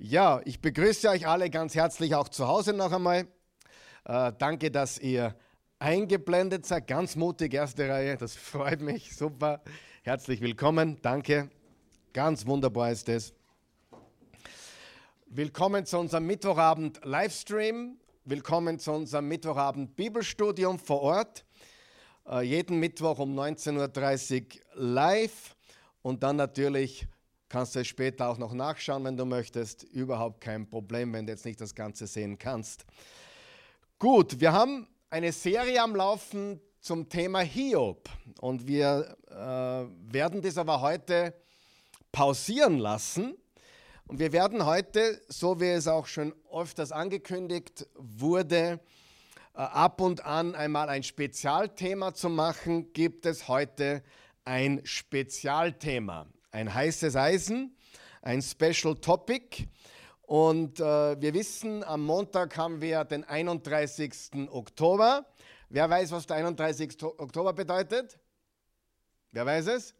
Ja, ich begrüße euch alle ganz herzlich auch zu Hause noch einmal. Äh, danke, dass ihr eingeblendet seid. Ganz mutig, erste Reihe. Das freut mich. Super. Herzlich willkommen. Danke. Ganz wunderbar ist es. Willkommen zu unserem Mittwochabend Livestream. Willkommen zu unserem Mittwochabend Bibelstudium vor Ort. Äh, jeden Mittwoch um 19.30 Uhr live und dann natürlich Kannst du es später auch noch nachschauen, wenn du möchtest. Überhaupt kein Problem, wenn du jetzt nicht das Ganze sehen kannst. Gut, wir haben eine Serie am Laufen zum Thema Hiob. Und wir äh, werden das aber heute pausieren lassen. Und wir werden heute, so wie es auch schon öfters angekündigt wurde, äh, ab und an einmal ein Spezialthema zu machen, gibt es heute ein Spezialthema ein heißes Eisen, ein Special Topic. Und äh, wir wissen, am Montag haben wir den 31. Oktober. Wer weiß, was der 31. Oktober bedeutet? Wer weiß es?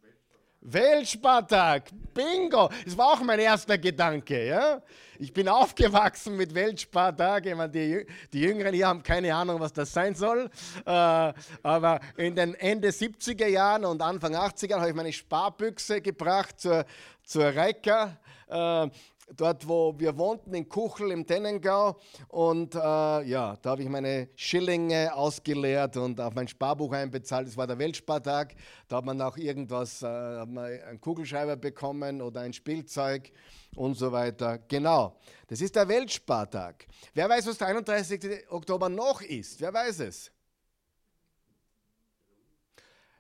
Weltspartag, Bingo! Das war auch mein erster Gedanke. Ja? Ich bin aufgewachsen mit Weltspartag. Ich meine, die, die Jüngeren hier haben keine Ahnung, was das sein soll. Äh, aber in den Ende 70er Jahren und Anfang 80er Jahren habe ich meine Sparbüchse gebracht zur, zur Reika. Äh, dort wo wir wohnten, in Kuchel im Tennengau. Und äh, ja, da habe ich meine Schillinge ausgeleert und auf mein Sparbuch einbezahlt. Es war der Weltspartag. Da hat man auch irgendwas, äh, hat man einen Kugelschreiber bekommen oder ein Spielzeug und so weiter. Genau, das ist der Weltspartag. Wer weiß, was der 31. Oktober noch ist? Wer weiß es?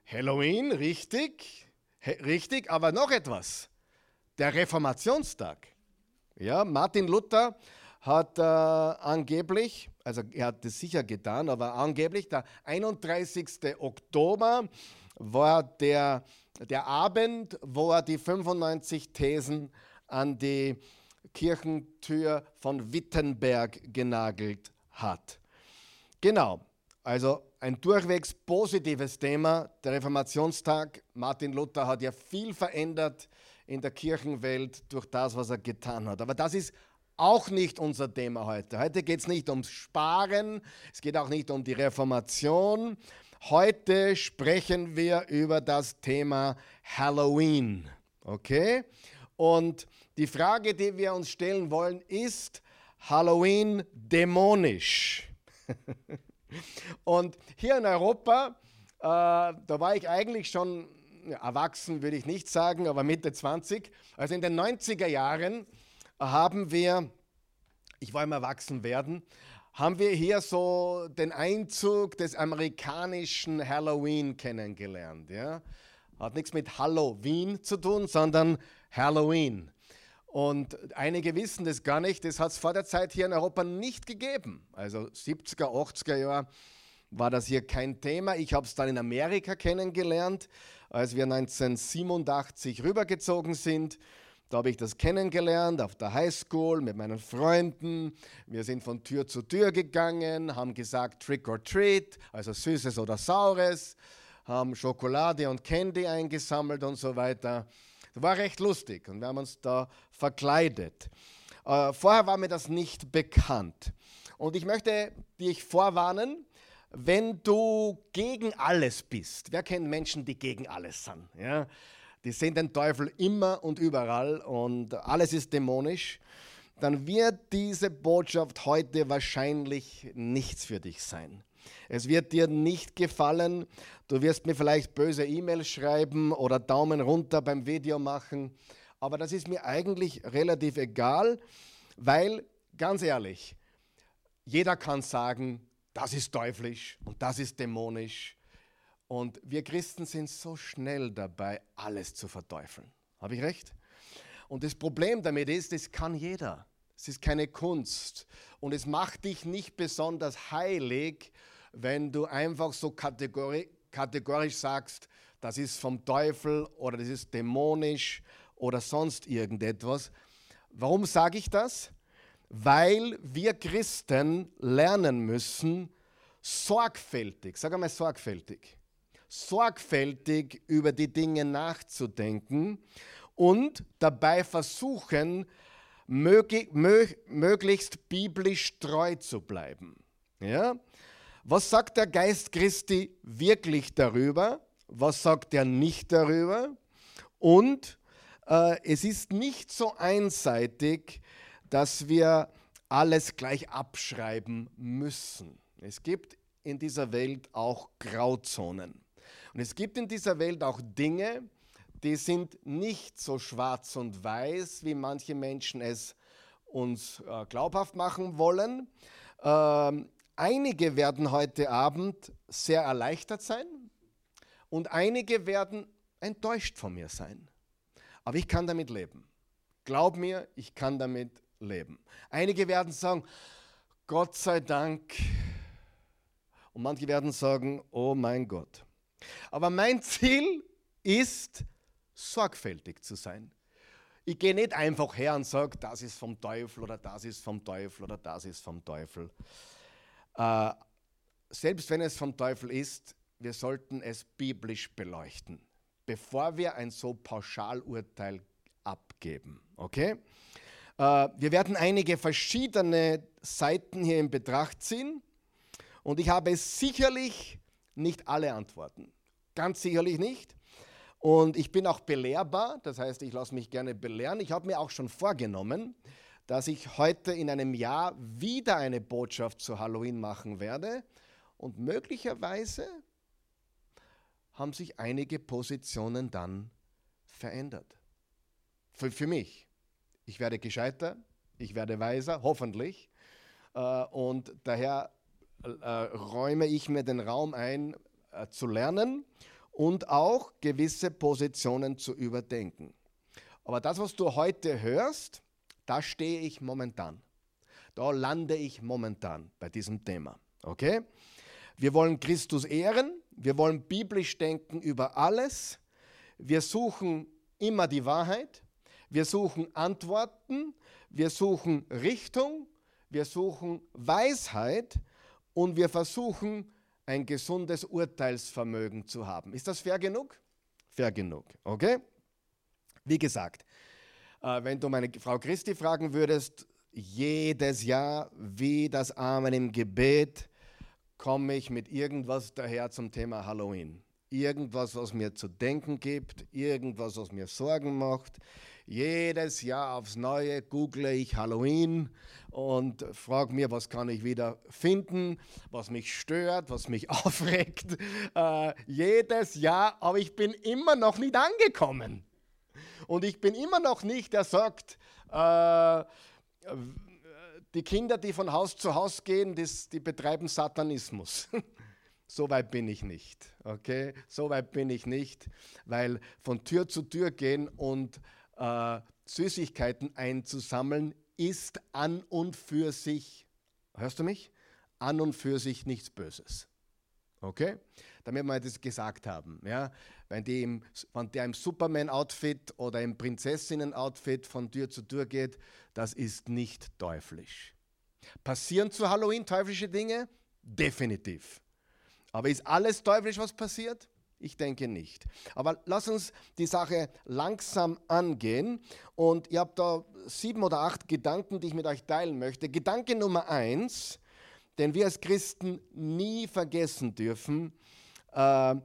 Halloween, richtig, richtig, aber noch etwas. Der Reformationstag. Ja, Martin Luther hat äh, angeblich, also er hat das sicher getan, aber angeblich der 31. Oktober war der, der Abend, wo er die 95 Thesen an die Kirchentür von Wittenberg genagelt hat. Genau, also ein durchwegs positives Thema, der Reformationstag. Martin Luther hat ja viel verändert in der Kirchenwelt durch das, was er getan hat. Aber das ist auch nicht unser Thema heute. Heute geht es nicht ums Sparen, es geht auch nicht um die Reformation. Heute sprechen wir über das Thema Halloween. Okay? Und die Frage, die wir uns stellen wollen, ist Halloween dämonisch? Und hier in Europa, äh, da war ich eigentlich schon erwachsen würde ich nicht sagen, aber Mitte 20. Also in den 90er Jahren haben wir, ich wollte im Erwachsenwerden, haben wir hier so den Einzug des amerikanischen Halloween kennengelernt. Ja? Hat nichts mit Halloween zu tun, sondern Halloween. Und einige wissen das gar nicht, das hat es vor der Zeit hier in Europa nicht gegeben. Also 70er, 80er Jahre war das hier kein Thema. Ich habe es dann in Amerika kennengelernt als wir 1987 rübergezogen sind. Da habe ich das kennengelernt auf der Highschool mit meinen Freunden. Wir sind von Tür zu Tür gegangen, haben gesagt Trick or Treat, also Süßes oder Saures, haben Schokolade und Candy eingesammelt und so weiter. Das war recht lustig und wir haben uns da verkleidet. Äh, vorher war mir das nicht bekannt. Und ich möchte dich vorwarnen, wenn du gegen alles bist, wer kennt Menschen, die gegen alles sind? Ja? Die sehen den Teufel immer und überall und alles ist dämonisch, dann wird diese Botschaft heute wahrscheinlich nichts für dich sein. Es wird dir nicht gefallen, du wirst mir vielleicht böse E-Mails schreiben oder Daumen runter beim Video machen, aber das ist mir eigentlich relativ egal, weil ganz ehrlich, jeder kann sagen, das ist teuflisch und das ist dämonisch. Und wir Christen sind so schnell dabei, alles zu verteufeln. Habe ich recht? Und das Problem damit ist, das kann jeder. Es ist keine Kunst. Und es macht dich nicht besonders heilig, wenn du einfach so kategori kategorisch sagst, das ist vom Teufel oder das ist dämonisch oder sonst irgendetwas. Warum sage ich das? Weil wir Christen lernen müssen, sorgfältig, sag einmal sorgfältig, sorgfältig über die Dinge nachzudenken und dabei versuchen, möglich, mö, möglichst biblisch treu zu bleiben. Ja? Was sagt der Geist Christi wirklich darüber? Was sagt er nicht darüber? Und äh, es ist nicht so einseitig, dass wir alles gleich abschreiben müssen. Es gibt in dieser Welt auch Grauzonen. Und es gibt in dieser Welt auch Dinge, die sind nicht so schwarz und weiß, wie manche Menschen es uns äh, glaubhaft machen wollen. Ähm, einige werden heute Abend sehr erleichtert sein und einige werden enttäuscht von mir sein. Aber ich kann damit leben. Glaub mir, ich kann damit leben. Einige werden sagen, Gott sei Dank. Und manche werden sagen, oh mein Gott. Aber mein Ziel ist, sorgfältig zu sein. Ich gehe nicht einfach her und sage, das ist vom Teufel oder das ist vom Teufel oder das ist vom Teufel. Äh, selbst wenn es vom Teufel ist, wir sollten es biblisch beleuchten, bevor wir ein so Pauschalurteil abgeben. Okay? Äh, wir werden einige verschiedene Seiten hier in Betracht ziehen und ich habe sicherlich nicht alle Antworten. Ganz sicherlich nicht. Und ich bin auch belehrbar, das heißt, ich lasse mich gerne belehren. Ich habe mir auch schon vorgenommen, dass ich heute in einem Jahr wieder eine Botschaft zu Halloween machen werde. Und möglicherweise haben sich einige Positionen dann verändert. Für, für mich. Ich werde gescheiter, ich werde weiser, hoffentlich. Äh, und daher äh, räume ich mir den Raum ein, äh, zu lernen und auch gewisse Positionen zu überdenken. Aber das, was du heute hörst, da stehe ich momentan. Da lande ich momentan bei diesem Thema. Okay? Wir wollen Christus ehren, wir wollen biblisch denken über alles. Wir suchen immer die Wahrheit, wir suchen Antworten, wir suchen Richtung, wir suchen Weisheit und wir versuchen ein gesundes Urteilsvermögen zu haben. Ist das fair genug? Fair genug, okay? Wie gesagt, äh, wenn du meine Frau Christi fragen würdest, jedes Jahr wie das Amen im Gebet komme ich mit irgendwas daher zum Thema Halloween. Irgendwas, was mir zu denken gibt, irgendwas, was mir Sorgen macht, jedes Jahr aufs Neue google ich Halloween und frage mir, was kann ich wieder finden, was mich stört, was mich aufregt. Äh, jedes Jahr, aber ich bin immer noch nicht angekommen. Und ich bin immer noch nicht, der sagt, äh, die Kinder, die von Haus zu Haus gehen, das, die betreiben Satanismus. so weit bin ich nicht. Okay? So weit bin ich nicht, weil von Tür zu Tür gehen und äh, Süßigkeiten einzusammeln, ist an und für sich, hörst du mich? An und für sich nichts Böses. Okay? Damit wir das gesagt haben. Ja? Wenn, die im, wenn der im Superman-Outfit oder im Prinzessinnen-Outfit von Tür zu Tür geht, das ist nicht teuflisch. Passieren zu Halloween teuflische Dinge? Definitiv. Aber ist alles teuflisch, was passiert? Ich denke nicht. Aber lass uns die Sache langsam angehen. Und ihr habt da sieben oder acht Gedanken, die ich mit euch teilen möchte. Gedanke Nummer eins, den wir als Christen nie vergessen dürfen. Äh,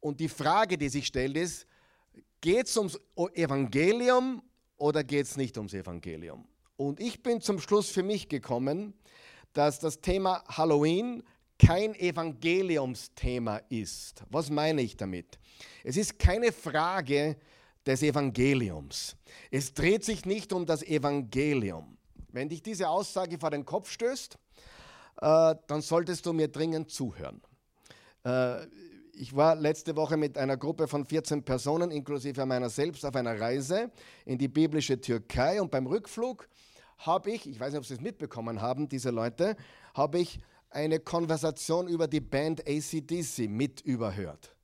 und die Frage, die sich stellt, ist, geht es ums Evangelium oder geht es nicht ums Evangelium? Und ich bin zum Schluss für mich gekommen, dass das Thema Halloween kein Evangeliumsthema ist. Was meine ich damit? Es ist keine Frage des Evangeliums. Es dreht sich nicht um das Evangelium. Wenn dich diese Aussage vor den Kopf stößt, äh, dann solltest du mir dringend zuhören. Äh, ich war letzte Woche mit einer Gruppe von 14 Personen, inklusive meiner selbst, auf einer Reise in die biblische Türkei und beim Rückflug habe ich, ich weiß nicht, ob Sie es mitbekommen haben, diese Leute, habe ich eine Konversation über die Band ACDC mit überhört.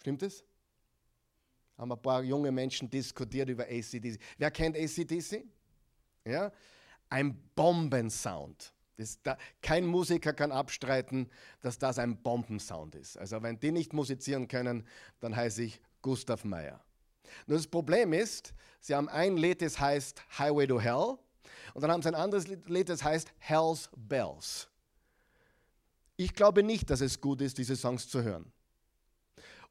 Stimmt es? Haben ein paar junge Menschen diskutiert über ACDC. Wer kennt ACDC? Ja? Ein Bombensound. Da, kein Musiker kann abstreiten, dass das ein Bombensound ist. Also wenn die nicht musizieren können, dann heiße ich Gustav Meyer. Nur das Problem ist, sie haben ein Lied, das heißt Highway to Hell und dann haben sie ein anderes Lied, das heißt Hell's Bells. Ich glaube nicht, dass es gut ist, diese Songs zu hören.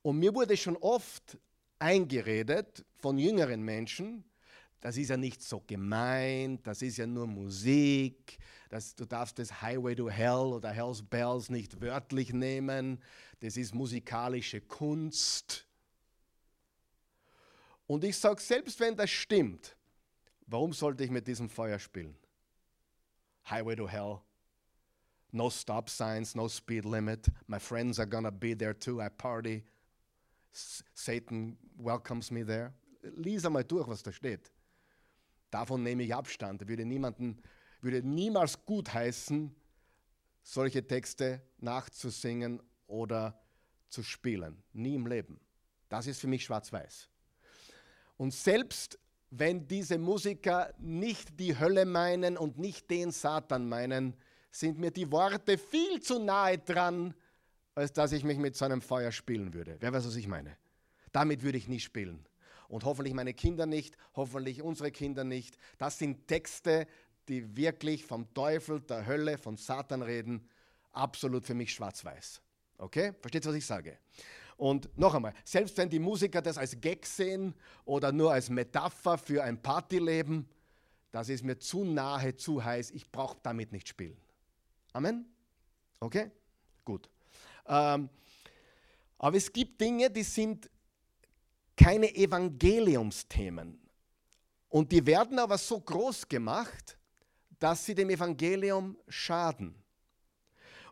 Und mir wurde schon oft eingeredet von jüngeren Menschen, das ist ja nicht so gemeint, das ist ja nur Musik, das, du darfst das Highway to Hell oder Hell's Bells nicht wörtlich nehmen, das ist musikalische Kunst. Und ich sage, selbst wenn das stimmt, warum sollte ich mit diesem Feuer spielen? Highway to Hell, no stop signs, no speed limit, my friends are gonna be there too, I party, Satan welcomes me there. Lies einmal durch, was da steht. Davon nehme ich Abstand. Würde, niemanden, würde niemals gutheißen, solche Texte nachzusingen oder zu spielen. Nie im Leben. Das ist für mich schwarz-weiß. Und selbst wenn diese Musiker nicht die Hölle meinen und nicht den Satan meinen, sind mir die Worte viel zu nahe dran, als dass ich mich mit so einem Feuer spielen würde. Wer weiß, was ich meine? Damit würde ich nie spielen. Und hoffentlich meine Kinder nicht, hoffentlich unsere Kinder nicht. Das sind Texte, die wirklich vom Teufel, der Hölle, von Satan reden. Absolut für mich schwarz-weiß. Okay? Versteht ihr, was ich sage? Und noch einmal, selbst wenn die Musiker das als Gag sehen oder nur als Metapher für ein Partyleben, das ist mir zu nahe, zu heiß. Ich brauche damit nicht spielen. Amen? Okay? Gut. Ähm, aber es gibt Dinge, die sind keine Evangeliumsthemen. Und die werden aber so groß gemacht, dass sie dem Evangelium schaden.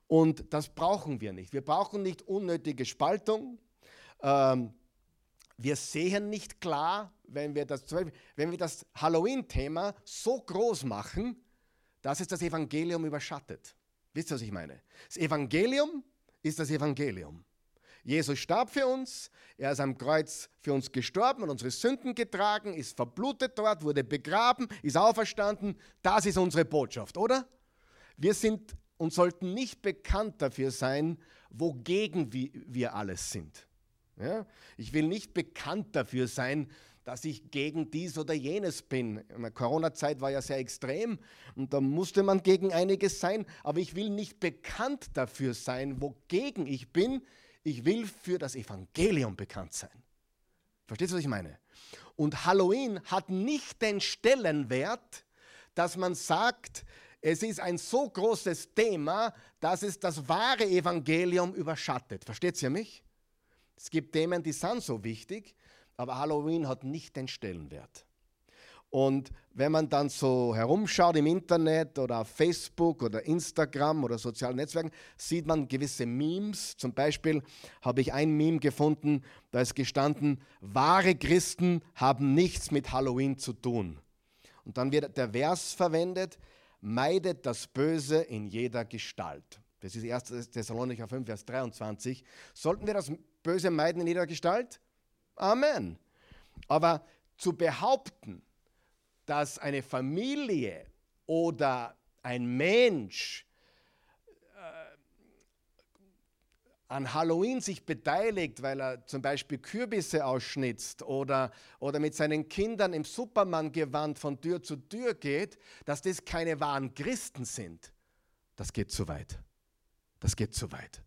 Und das brauchen wir nicht. Wir brauchen nicht unnötige Spaltung. Ähm, wir sehen nicht klar, wenn wir das, wenn wir das Halloween-Thema so groß machen, dass es das Evangelium überschattet. Wisst ihr, was ich meine? Das Evangelium ist das Evangelium. Jesus starb für uns, er ist am Kreuz für uns gestorben und unsere Sünden getragen, ist verblutet dort, wurde begraben, ist auferstanden. Das ist unsere Botschaft, oder? Wir sind und sollten nicht bekannt dafür sein, wogegen wir alles sind. Ja? Ich will nicht bekannt dafür sein, dass ich gegen dies oder jenes bin. In der Corona-Zeit war ja sehr extrem und da musste man gegen einiges sein, aber ich will nicht bekannt dafür sein, wogegen ich bin. Ich will für das Evangelium bekannt sein. Verstehst du, was ich meine? Und Halloween hat nicht den Stellenwert, dass man sagt, es ist ein so großes Thema, dass es das wahre Evangelium überschattet. Versteht ihr mich? Es gibt Themen, die sind so wichtig, aber Halloween hat nicht den Stellenwert. Und wenn man dann so herumschaut im Internet oder auf Facebook oder Instagram oder sozialen Netzwerken, sieht man gewisse Memes. Zum Beispiel habe ich ein Meme gefunden, da ist gestanden, wahre Christen haben nichts mit Halloween zu tun. Und dann wird der Vers verwendet, meidet das Böse in jeder Gestalt. Das ist 1. Thessalonicher 5, Vers 23. Sollten wir das Böse meiden in jeder Gestalt? Amen. Aber zu behaupten, dass eine Familie oder ein Mensch äh, an Halloween sich beteiligt, weil er zum Beispiel Kürbisse ausschnitzt oder, oder mit seinen Kindern im Superman-Gewand von Tür zu Tür geht, dass das keine wahren Christen sind, das geht zu weit. Das geht zu weit.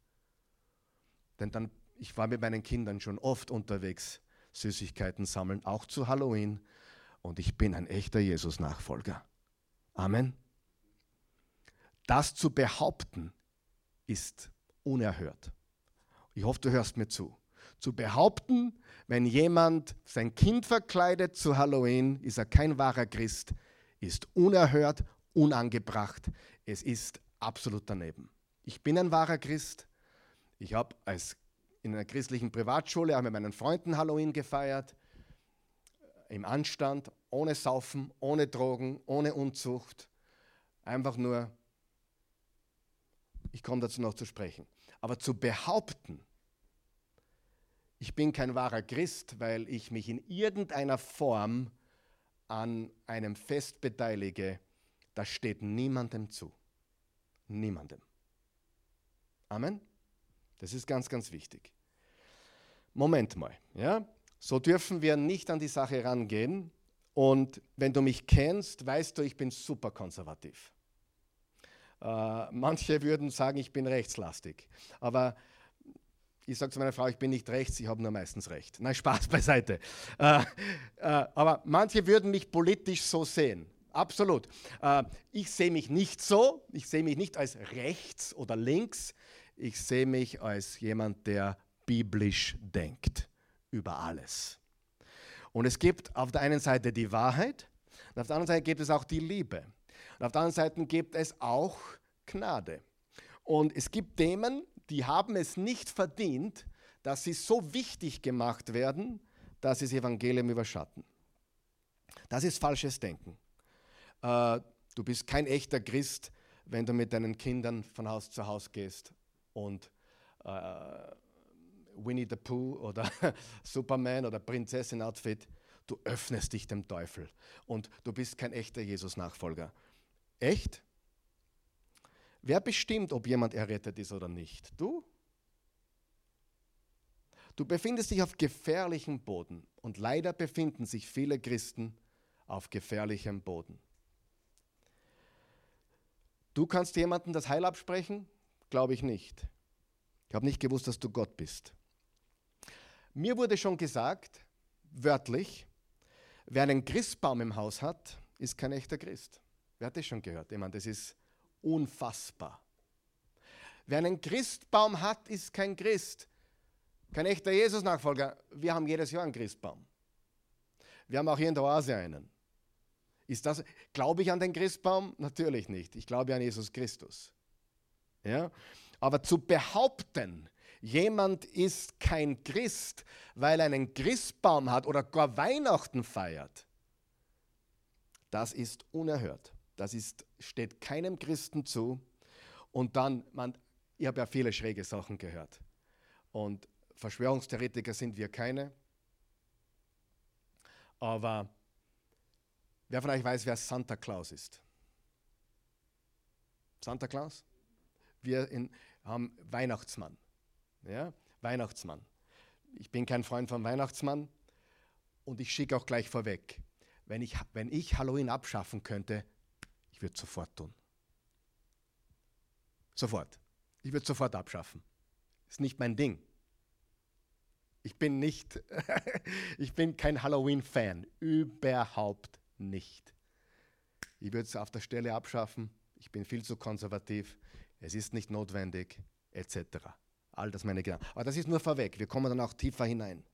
Denn dann ich war mit meinen Kindern schon oft unterwegs, Süßigkeiten sammeln, auch zu Halloween. Und ich bin ein echter Jesus-Nachfolger. Amen. Das zu behaupten ist unerhört. Ich hoffe, du hörst mir zu. Zu behaupten, wenn jemand sein Kind verkleidet zu Halloween, ist er kein wahrer Christ, ist unerhört, unangebracht. Es ist absolut daneben. Ich bin ein wahrer Christ. Ich habe als in einer christlichen Privatschule, haben wir meinen Freunden Halloween gefeiert, im Anstand, ohne Saufen, ohne Drogen, ohne Unzucht, einfach nur, ich komme dazu noch zu sprechen, aber zu behaupten, ich bin kein wahrer Christ, weil ich mich in irgendeiner Form an einem Fest beteilige, das steht niemandem zu. Niemandem. Amen. Das ist ganz, ganz wichtig. Moment mal, ja? So dürfen wir nicht an die Sache rangehen. Und wenn du mich kennst, weißt du, ich bin super konservativ. Äh, manche würden sagen, ich bin rechtslastig. Aber ich sage zu meiner Frau, ich bin nicht rechts, ich habe nur meistens recht. Nein, Spaß beiseite. Äh, äh, aber manche würden mich politisch so sehen. Absolut. Äh, ich sehe mich nicht so. Ich sehe mich nicht als rechts oder links. Ich sehe mich als jemand, der biblisch denkt über alles. Und es gibt auf der einen Seite die Wahrheit und auf der anderen Seite gibt es auch die Liebe. Und auf der anderen Seite gibt es auch Gnade. Und es gibt Themen, die haben es nicht verdient, dass sie so wichtig gemacht werden, dass sie das Evangelium überschatten. Das ist falsches Denken. Äh, du bist kein echter Christ, wenn du mit deinen Kindern von Haus zu Haus gehst und äh, Winnie the Pooh oder Superman oder Prinzessin-Outfit, du öffnest dich dem Teufel und du bist kein echter Jesus-Nachfolger. Echt? Wer bestimmt, ob jemand errettet ist oder nicht? Du? Du befindest dich auf gefährlichem Boden und leider befinden sich viele Christen auf gefährlichem Boden. Du kannst jemandem das Heil absprechen? Glaube ich nicht. Ich habe nicht gewusst, dass du Gott bist. Mir wurde schon gesagt, wörtlich, wer einen Christbaum im Haus hat, ist kein echter Christ. Wer hat das schon gehört? Ich meine, das ist unfassbar. Wer einen Christbaum hat, ist kein Christ. Kein echter Jesus-Nachfolger. Wir haben jedes Jahr einen Christbaum. Wir haben auch hier in der Oase einen. Ist das, glaube ich an den Christbaum? Natürlich nicht. Ich glaube an Jesus Christus. Ja? Aber zu behaupten, jemand ist kein Christ, weil er einen Christbaum hat oder gar Weihnachten feiert, das ist unerhört. Das ist, steht keinem Christen zu. Und dann, man, ich habe ja viele schräge Sachen gehört. Und Verschwörungstheoretiker sind wir keine. Aber wer von euch weiß, wer Santa Claus ist? Santa Claus? Wir in, haben Weihnachtsmann. Ja? Weihnachtsmann. Ich bin kein Freund vom Weihnachtsmann und ich schicke auch gleich vorweg, wenn ich, wenn ich Halloween abschaffen könnte, ich würde es sofort tun. Sofort. Ich würde es sofort abschaffen. Ist nicht mein Ding. Ich bin nicht, ich bin kein Halloween-Fan. Überhaupt nicht. Ich würde es auf der Stelle abschaffen. Ich bin viel zu konservativ. Es ist nicht notwendig, etc. All das meine Gedanken. Aber das ist nur vorweg. Wir kommen dann auch tiefer hinein.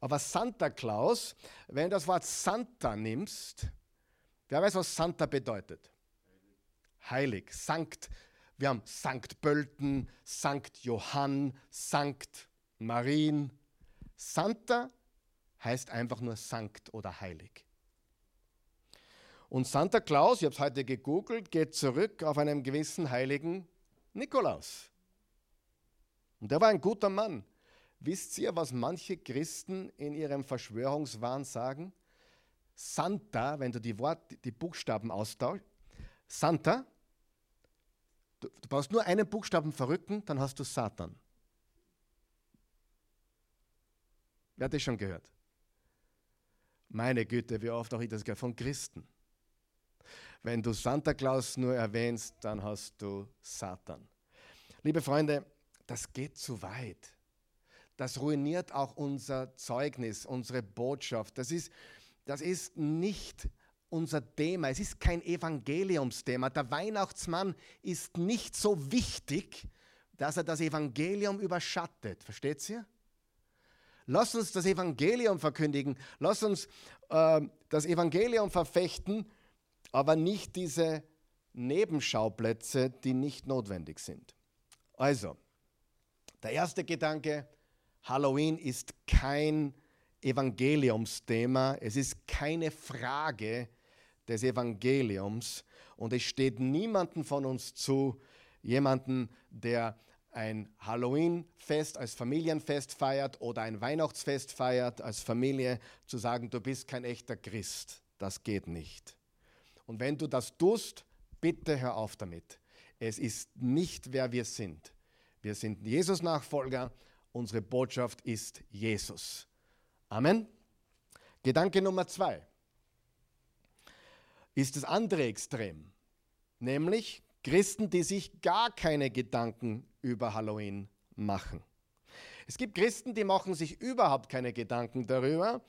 Aber Santa Claus, wenn du das Wort Santa nimmst, wer weiß, was Santa bedeutet? heilig, Sankt. Wir haben Sankt Pölten, Sankt Johann, Sankt Marien. Santa heißt einfach nur Sankt oder heilig. Und Santa Claus, ich habe es heute gegoogelt, geht zurück auf einen gewissen heiligen Nikolaus. Und der war ein guter Mann. Wisst ihr, was manche Christen in ihrem Verschwörungswahn sagen? Santa, wenn du die, Wort, die Buchstaben austauschst, Santa Du, du brauchst nur einen Buchstaben verrücken, dann hast du Satan. Wer hat das schon gehört? Meine Güte, wie oft auch ich das gehört von Christen. Wenn du Santa Claus nur erwähnst, dann hast du Satan. Liebe Freunde, das geht zu weit. Das ruiniert auch unser Zeugnis, unsere Botschaft. Das ist, das ist nicht unser Thema. Es ist kein Evangeliumsthema. Der Weihnachtsmann ist nicht so wichtig, dass er das Evangelium überschattet. Versteht ihr? Lass uns das Evangelium verkündigen. Lass uns äh, das Evangelium verfechten, aber nicht diese Nebenschauplätze, die nicht notwendig sind. Also, der erste Gedanke, Halloween ist kein Evangeliumsthema. Es ist keine Frage, des Evangeliums und es steht niemandem von uns zu, jemanden, der ein Halloween-Fest als Familienfest feiert oder ein Weihnachtsfest feiert als Familie, zu sagen, du bist kein echter Christ. Das geht nicht. Und wenn du das tust, bitte hör auf damit. Es ist nicht, wer wir sind. Wir sind Jesus-Nachfolger. Unsere Botschaft ist Jesus. Amen. Gedanke Nummer zwei ist das andere Extrem, nämlich Christen, die sich gar keine Gedanken über Halloween machen. Es gibt Christen, die machen sich überhaupt keine Gedanken darüber,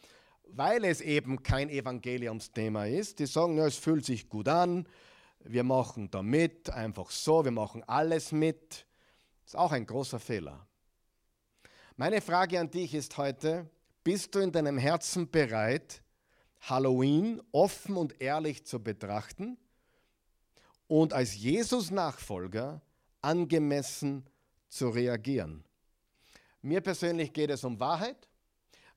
weil es eben kein Evangeliumsthema ist. Die sagen, ja, es fühlt sich gut an, wir machen da mit, einfach so, wir machen alles mit. Das ist auch ein großer Fehler. Meine Frage an dich ist heute, bist du in deinem Herzen bereit, Halloween offen und ehrlich zu betrachten und als Jesus-Nachfolger angemessen zu reagieren? Mir persönlich geht es um Wahrheit,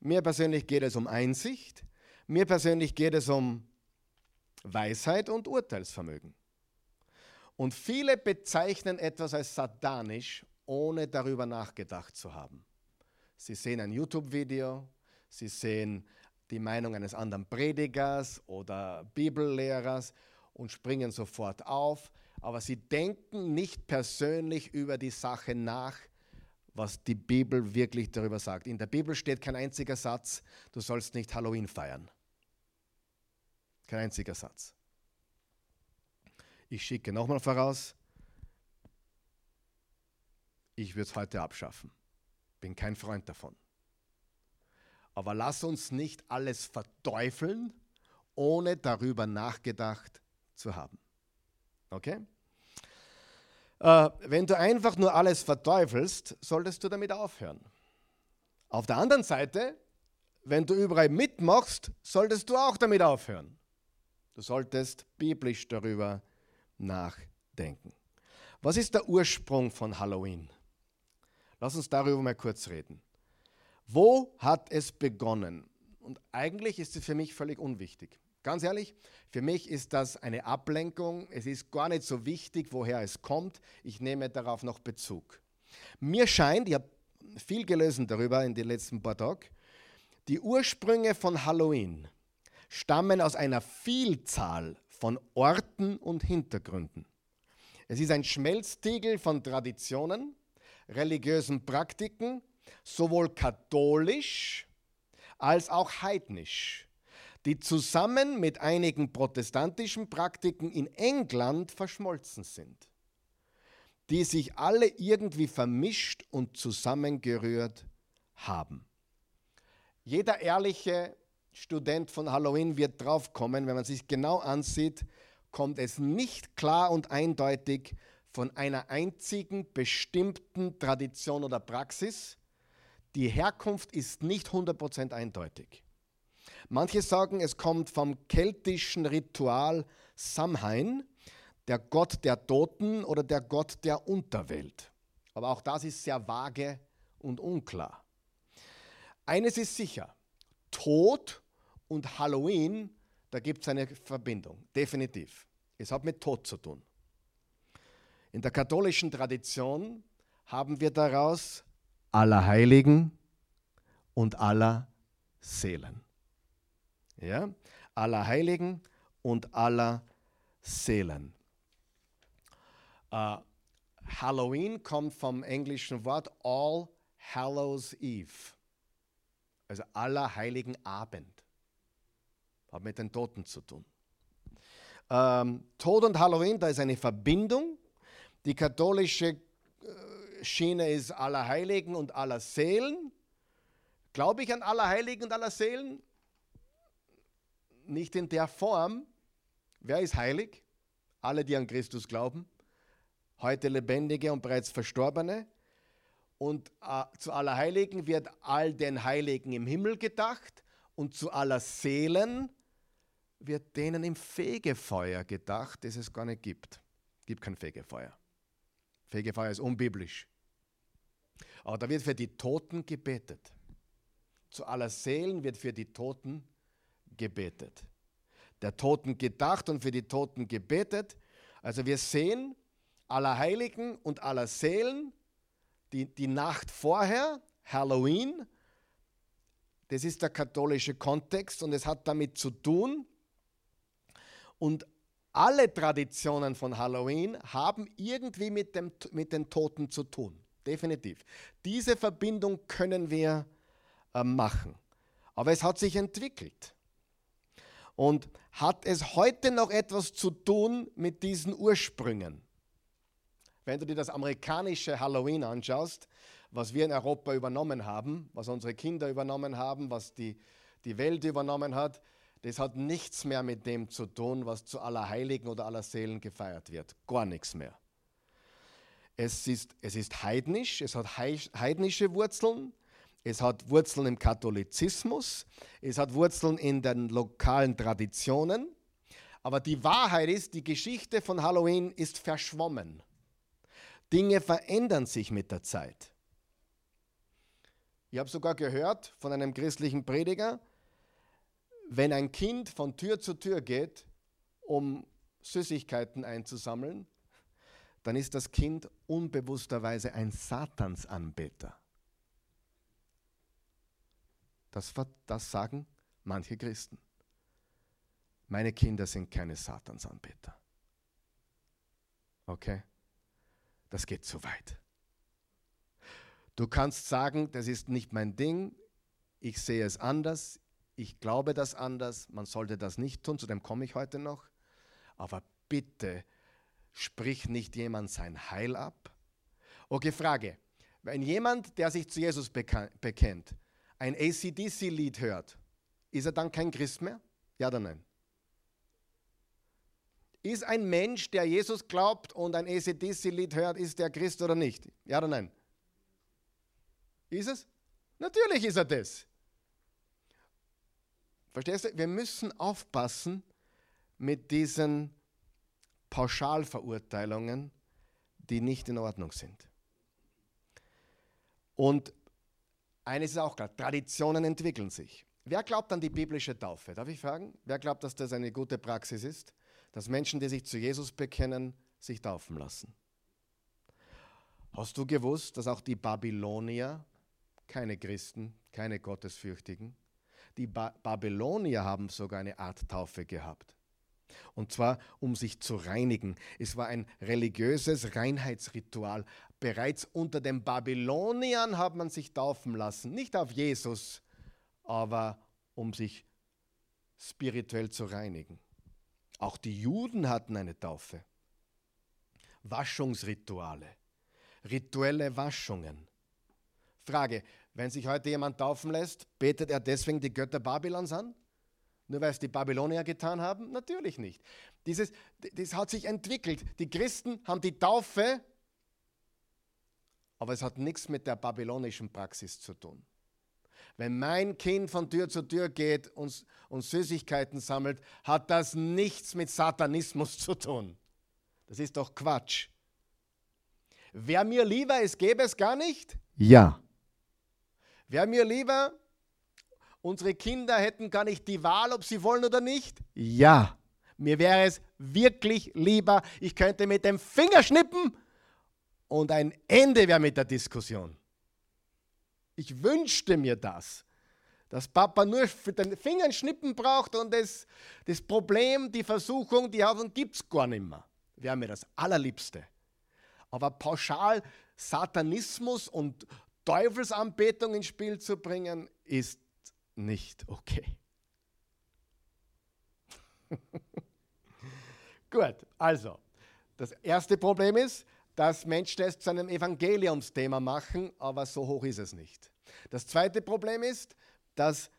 mir persönlich geht es um Einsicht, mir persönlich geht es um Weisheit und Urteilsvermögen. Und viele bezeichnen etwas als satanisch, ohne darüber nachgedacht zu haben. Sie sehen ein YouTube-Video, sie sehen die Meinung eines anderen Predigers oder Bibellehrers und springen sofort auf, aber sie denken nicht persönlich über die Sache nach, was die Bibel wirklich darüber sagt. In der Bibel steht kein einziger Satz, du sollst nicht Halloween feiern. Kein einziger Satz. Ich schicke nochmal voraus, ich würde es heute abschaffen. Bin kein Freund davon. Aber lass uns nicht alles verteufeln, ohne darüber nachgedacht zu haben. Okay? Äh, wenn du einfach nur alles verteufelst, solltest du damit aufhören. Auf der anderen Seite, wenn du überall mitmachst, solltest du auch damit aufhören. Du solltest biblisch darüber nachdenken. Was ist der Ursprung von Halloween? Lass uns darüber mal kurz reden. Wo hat es begonnen? Und eigentlich ist es für mich völlig unwichtig. Ganz ehrlich, für mich ist das eine Ablenkung. Es ist gar nicht so wichtig, woher es kommt. Ich nehme darauf noch Bezug. Mir scheint, ich habe viel gelesen darüber in den letzten paar Tagen, die Ursprünge von Halloween stammen aus einer Vielzahl von Orten und Hintergründen. Es ist ein Schmelztiegel von Traditionen, religiösen Praktiken, sowohl katholisch als auch heidnisch, die zusammen mit einigen protestantischen Praktiken in England verschmolzen sind, die sich alle irgendwie vermischt und zusammengerührt haben. Jeder ehrliche Student von Halloween wird draufkommen, wenn man sich genau ansieht, kommt es nicht klar und eindeutig von einer einzigen bestimmten Tradition oder Praxis. Die Herkunft ist nicht 100% eindeutig. Manche sagen, es kommt vom keltischen Ritual Samhain, der Gott der Toten oder der Gott der Unterwelt. Aber auch das ist sehr vage und unklar. Eines ist sicher, Tod und Halloween, da gibt es eine Verbindung, definitiv. Es hat mit Tod zu tun. In der katholischen Tradition haben wir daraus aller Heiligen und aller Seelen. Ja? Aller Heiligen und aller Seelen. Uh, Halloween kommt vom englischen Wort All Hallows Eve, also aller Heiligen Abend. Hat mit den Toten zu tun. Ähm, Tod und Halloween, da ist eine Verbindung. Die katholische äh, Schiene ist aller Heiligen und aller Seelen. Glaube ich an aller Heiligen und aller Seelen? Nicht in der Form. Wer ist heilig? Alle, die an Christus glauben. Heute Lebendige und bereits Verstorbene. Und äh, zu aller Heiligen wird all den Heiligen im Himmel gedacht. Und zu aller Seelen wird denen im Fegefeuer gedacht, das es gar nicht gibt. Es gibt kein Fegefeuer. Fegefeuer ist unbiblisch. Aber da wird für die Toten gebetet. Zu aller Seelen wird für die Toten gebetet. Der Toten gedacht und für die Toten gebetet. Also wir sehen aller Heiligen und aller Seelen die, die Nacht vorher, Halloween, das ist der katholische Kontext und es hat damit zu tun, und alle Traditionen von Halloween haben irgendwie mit, dem, mit den Toten zu tun. Definitiv. Diese Verbindung können wir äh, machen. Aber es hat sich entwickelt. Und hat es heute noch etwas zu tun mit diesen Ursprüngen? Wenn du dir das amerikanische Halloween anschaust, was wir in Europa übernommen haben, was unsere Kinder übernommen haben, was die, die Welt übernommen hat, das hat nichts mehr mit dem zu tun, was zu aller Heiligen oder aller Seelen gefeiert wird. Gar nichts mehr. Es ist, es ist heidnisch, es hat heidnische Wurzeln, es hat Wurzeln im Katholizismus, es hat Wurzeln in den lokalen Traditionen. Aber die Wahrheit ist, die Geschichte von Halloween ist verschwommen. Dinge verändern sich mit der Zeit. Ich habe sogar gehört von einem christlichen Prediger, wenn ein Kind von Tür zu Tür geht, um Süßigkeiten einzusammeln, dann ist das Kind unbewussterweise ein Satansanbeter. Das, das sagen manche Christen. Meine Kinder sind keine Satansanbeter. Okay? Das geht zu weit. Du kannst sagen, das ist nicht mein Ding, ich sehe es anders, ich glaube das anders, man sollte das nicht tun, zu dem komme ich heute noch. Aber bitte sprich nicht jemand sein Heil ab. Okay, Frage. Wenn jemand, der sich zu Jesus bekennt, ein ACDC-Lied hört, ist er dann kein Christ mehr? Ja oder nein? Ist ein Mensch, der Jesus glaubt und ein ACDC-Lied hört, ist der Christ oder nicht? Ja oder nein? Ist es? Natürlich ist er das. Verstehst du? Wir müssen aufpassen mit diesen Pauschalverurteilungen, die nicht in Ordnung sind. Und eines ist auch klar, Traditionen entwickeln sich. Wer glaubt an die biblische Taufe? Darf ich fragen? Wer glaubt, dass das eine gute Praxis ist? Dass Menschen, die sich zu Jesus bekennen, sich taufen lassen. Hast du gewusst, dass auch die Babylonier keine Christen, keine Gottesfürchtigen. Die ba Babylonier haben sogar eine Art Taufe gehabt. Und zwar, um sich zu reinigen. Es war ein religiöses Reinheitsritual. Bereits unter den Babyloniern hat man sich taufen lassen. Nicht auf Jesus, aber um sich spirituell zu reinigen. Auch die Juden hatten eine Taufe. Waschungsrituale, rituelle Waschungen. Frage, wenn sich heute jemand taufen lässt, betet er deswegen die Götter Babylons an? Nur weil es die Babylonier getan haben? Natürlich nicht. Dieses, das hat sich entwickelt. Die Christen haben die Taufe, aber es hat nichts mit der babylonischen Praxis zu tun. Wenn mein Kind von Tür zu Tür geht und, und Süßigkeiten sammelt, hat das nichts mit Satanismus zu tun. Das ist doch Quatsch. Wer mir lieber ist, gäbe es gar nicht? Ja. Wäre mir lieber, unsere Kinder hätten gar nicht die Wahl, ob sie wollen oder nicht? Ja. Mir wäre es wirklich lieber, ich könnte mit dem Finger schnippen und ein Ende wäre mit der Diskussion. Ich wünschte mir das, dass Papa nur für den Finger schnippen braucht und das, das Problem, die Versuchung, die Hoffnung gibt es gar nicht mehr. Wäre mir das Allerliebste. Aber pauschal Satanismus und Teufelsanbetung ins Spiel zu bringen, ist nicht okay. Gut, also, das erste Problem ist, dass Menschen es zu einem Evangeliumsthema machen, aber so hoch ist es nicht. Das zweite Problem ist, dass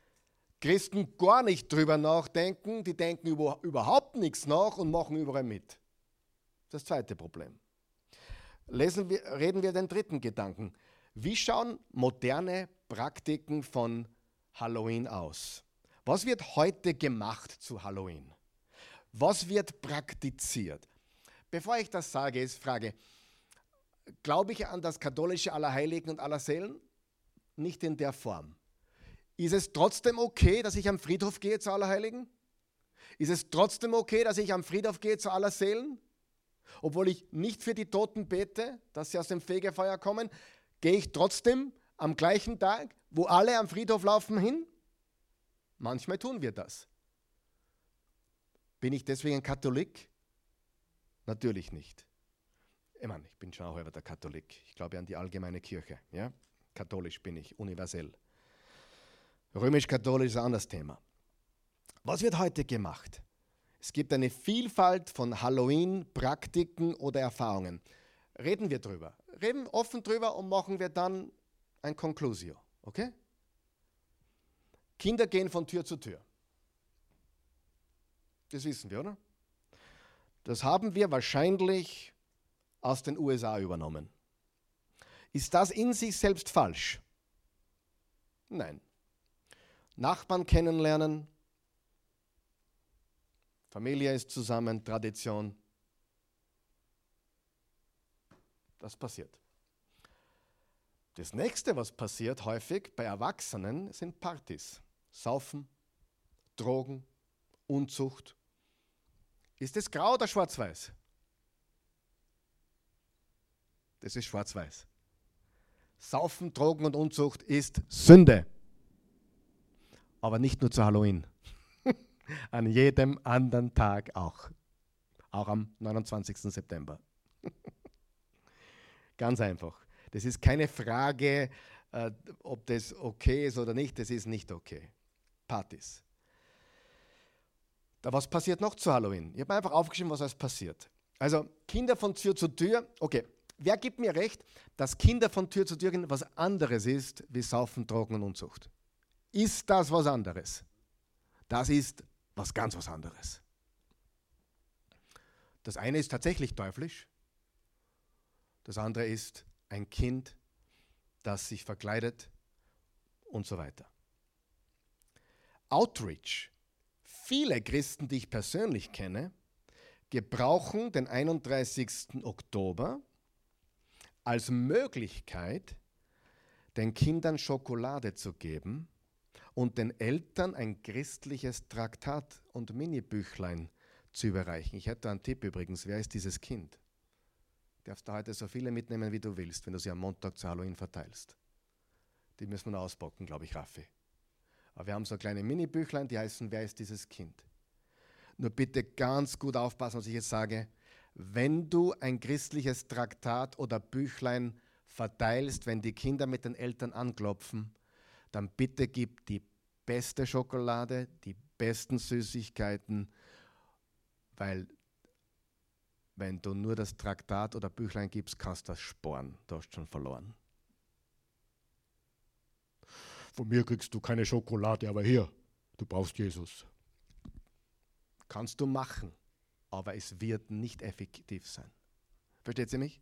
Christen gar nicht drüber nachdenken, die denken über, überhaupt nichts nach und machen überall mit. Das zweite Problem. Lesen wir, reden wir den dritten Gedanken. Wie schauen moderne Praktiken von Halloween aus? Was wird heute gemacht zu Halloween? Was wird praktiziert? Bevor ich das sage, ist Frage, glaube ich an das katholische Allerheiligen und Allerseelen? Nicht in der Form. Ist es trotzdem okay, dass ich am Friedhof gehe zu Allerheiligen? Ist es trotzdem okay, dass ich am Friedhof gehe zu Allerseelen? Obwohl ich nicht für die Toten bete, dass sie aus dem Fegefeuer kommen, Gehe ich trotzdem am gleichen Tag, wo alle am Friedhof laufen, hin? Manchmal tun wir das. Bin ich deswegen Katholik? Natürlich nicht. Ich meine, ich bin schon auch der Katholik. Ich glaube an die allgemeine Kirche. Ja? Katholisch bin ich, universell. Römisch-katholisch ist ein anderes Thema. Was wird heute gemacht? Es gibt eine Vielfalt von Halloween-Praktiken oder Erfahrungen. Reden wir drüber. Reden offen drüber und machen wir dann ein Conclusio. Okay? Kinder gehen von Tür zu Tür. Das wissen wir, oder? Das haben wir wahrscheinlich aus den USA übernommen. Ist das in sich selbst falsch? Nein. Nachbarn kennenlernen, Familie ist zusammen, Tradition. Das passiert. Das nächste, was passiert häufig bei Erwachsenen, sind Partys. Saufen, Drogen, Unzucht. Ist es grau oder schwarz-weiß? Das ist schwarz-weiß. Saufen, Drogen und Unzucht ist Sünde. Aber nicht nur zu Halloween. An jedem anderen Tag auch. Auch am 29. September. Ganz einfach. Das ist keine Frage, äh, ob das okay ist oder nicht. Das ist nicht okay. Partys. Da, was passiert noch zu Halloween? Ich habe einfach aufgeschrieben, was alles passiert. Also Kinder von Tür zu Tür. Okay, wer gibt mir recht, dass Kinder von Tür zu Tür gehen was anderes ist wie Saufen, Drogen und Unzucht? Ist das was anderes? Das ist was ganz was anderes. Das eine ist tatsächlich teuflisch, das andere ist ein Kind, das sich verkleidet und so weiter. Outreach. Viele Christen, die ich persönlich kenne, gebrauchen den 31. Oktober als Möglichkeit, den Kindern Schokolade zu geben und den Eltern ein christliches Traktat und Minibüchlein zu überreichen. Ich hätte einen Tipp übrigens, wer ist dieses Kind? Darfst du heute so viele mitnehmen, wie du willst, wenn du sie am Montag zu Halloween verteilst. Die müssen wir noch auspacken, glaube ich, Raffi. Aber wir haben so kleine Mini-Büchlein, die heißen, wer ist dieses Kind? Nur bitte ganz gut aufpassen, was ich jetzt sage. Wenn du ein christliches Traktat oder Büchlein verteilst, wenn die Kinder mit den Eltern anklopfen, dann bitte gib die beste Schokolade, die besten Süßigkeiten, weil wenn du nur das Traktat oder Büchlein gibst, kannst du das sporen. Du hast schon verloren. Von mir kriegst du keine Schokolade, aber hier, du brauchst Jesus. Kannst du machen, aber es wird nicht effektiv sein. Versteht ihr mich?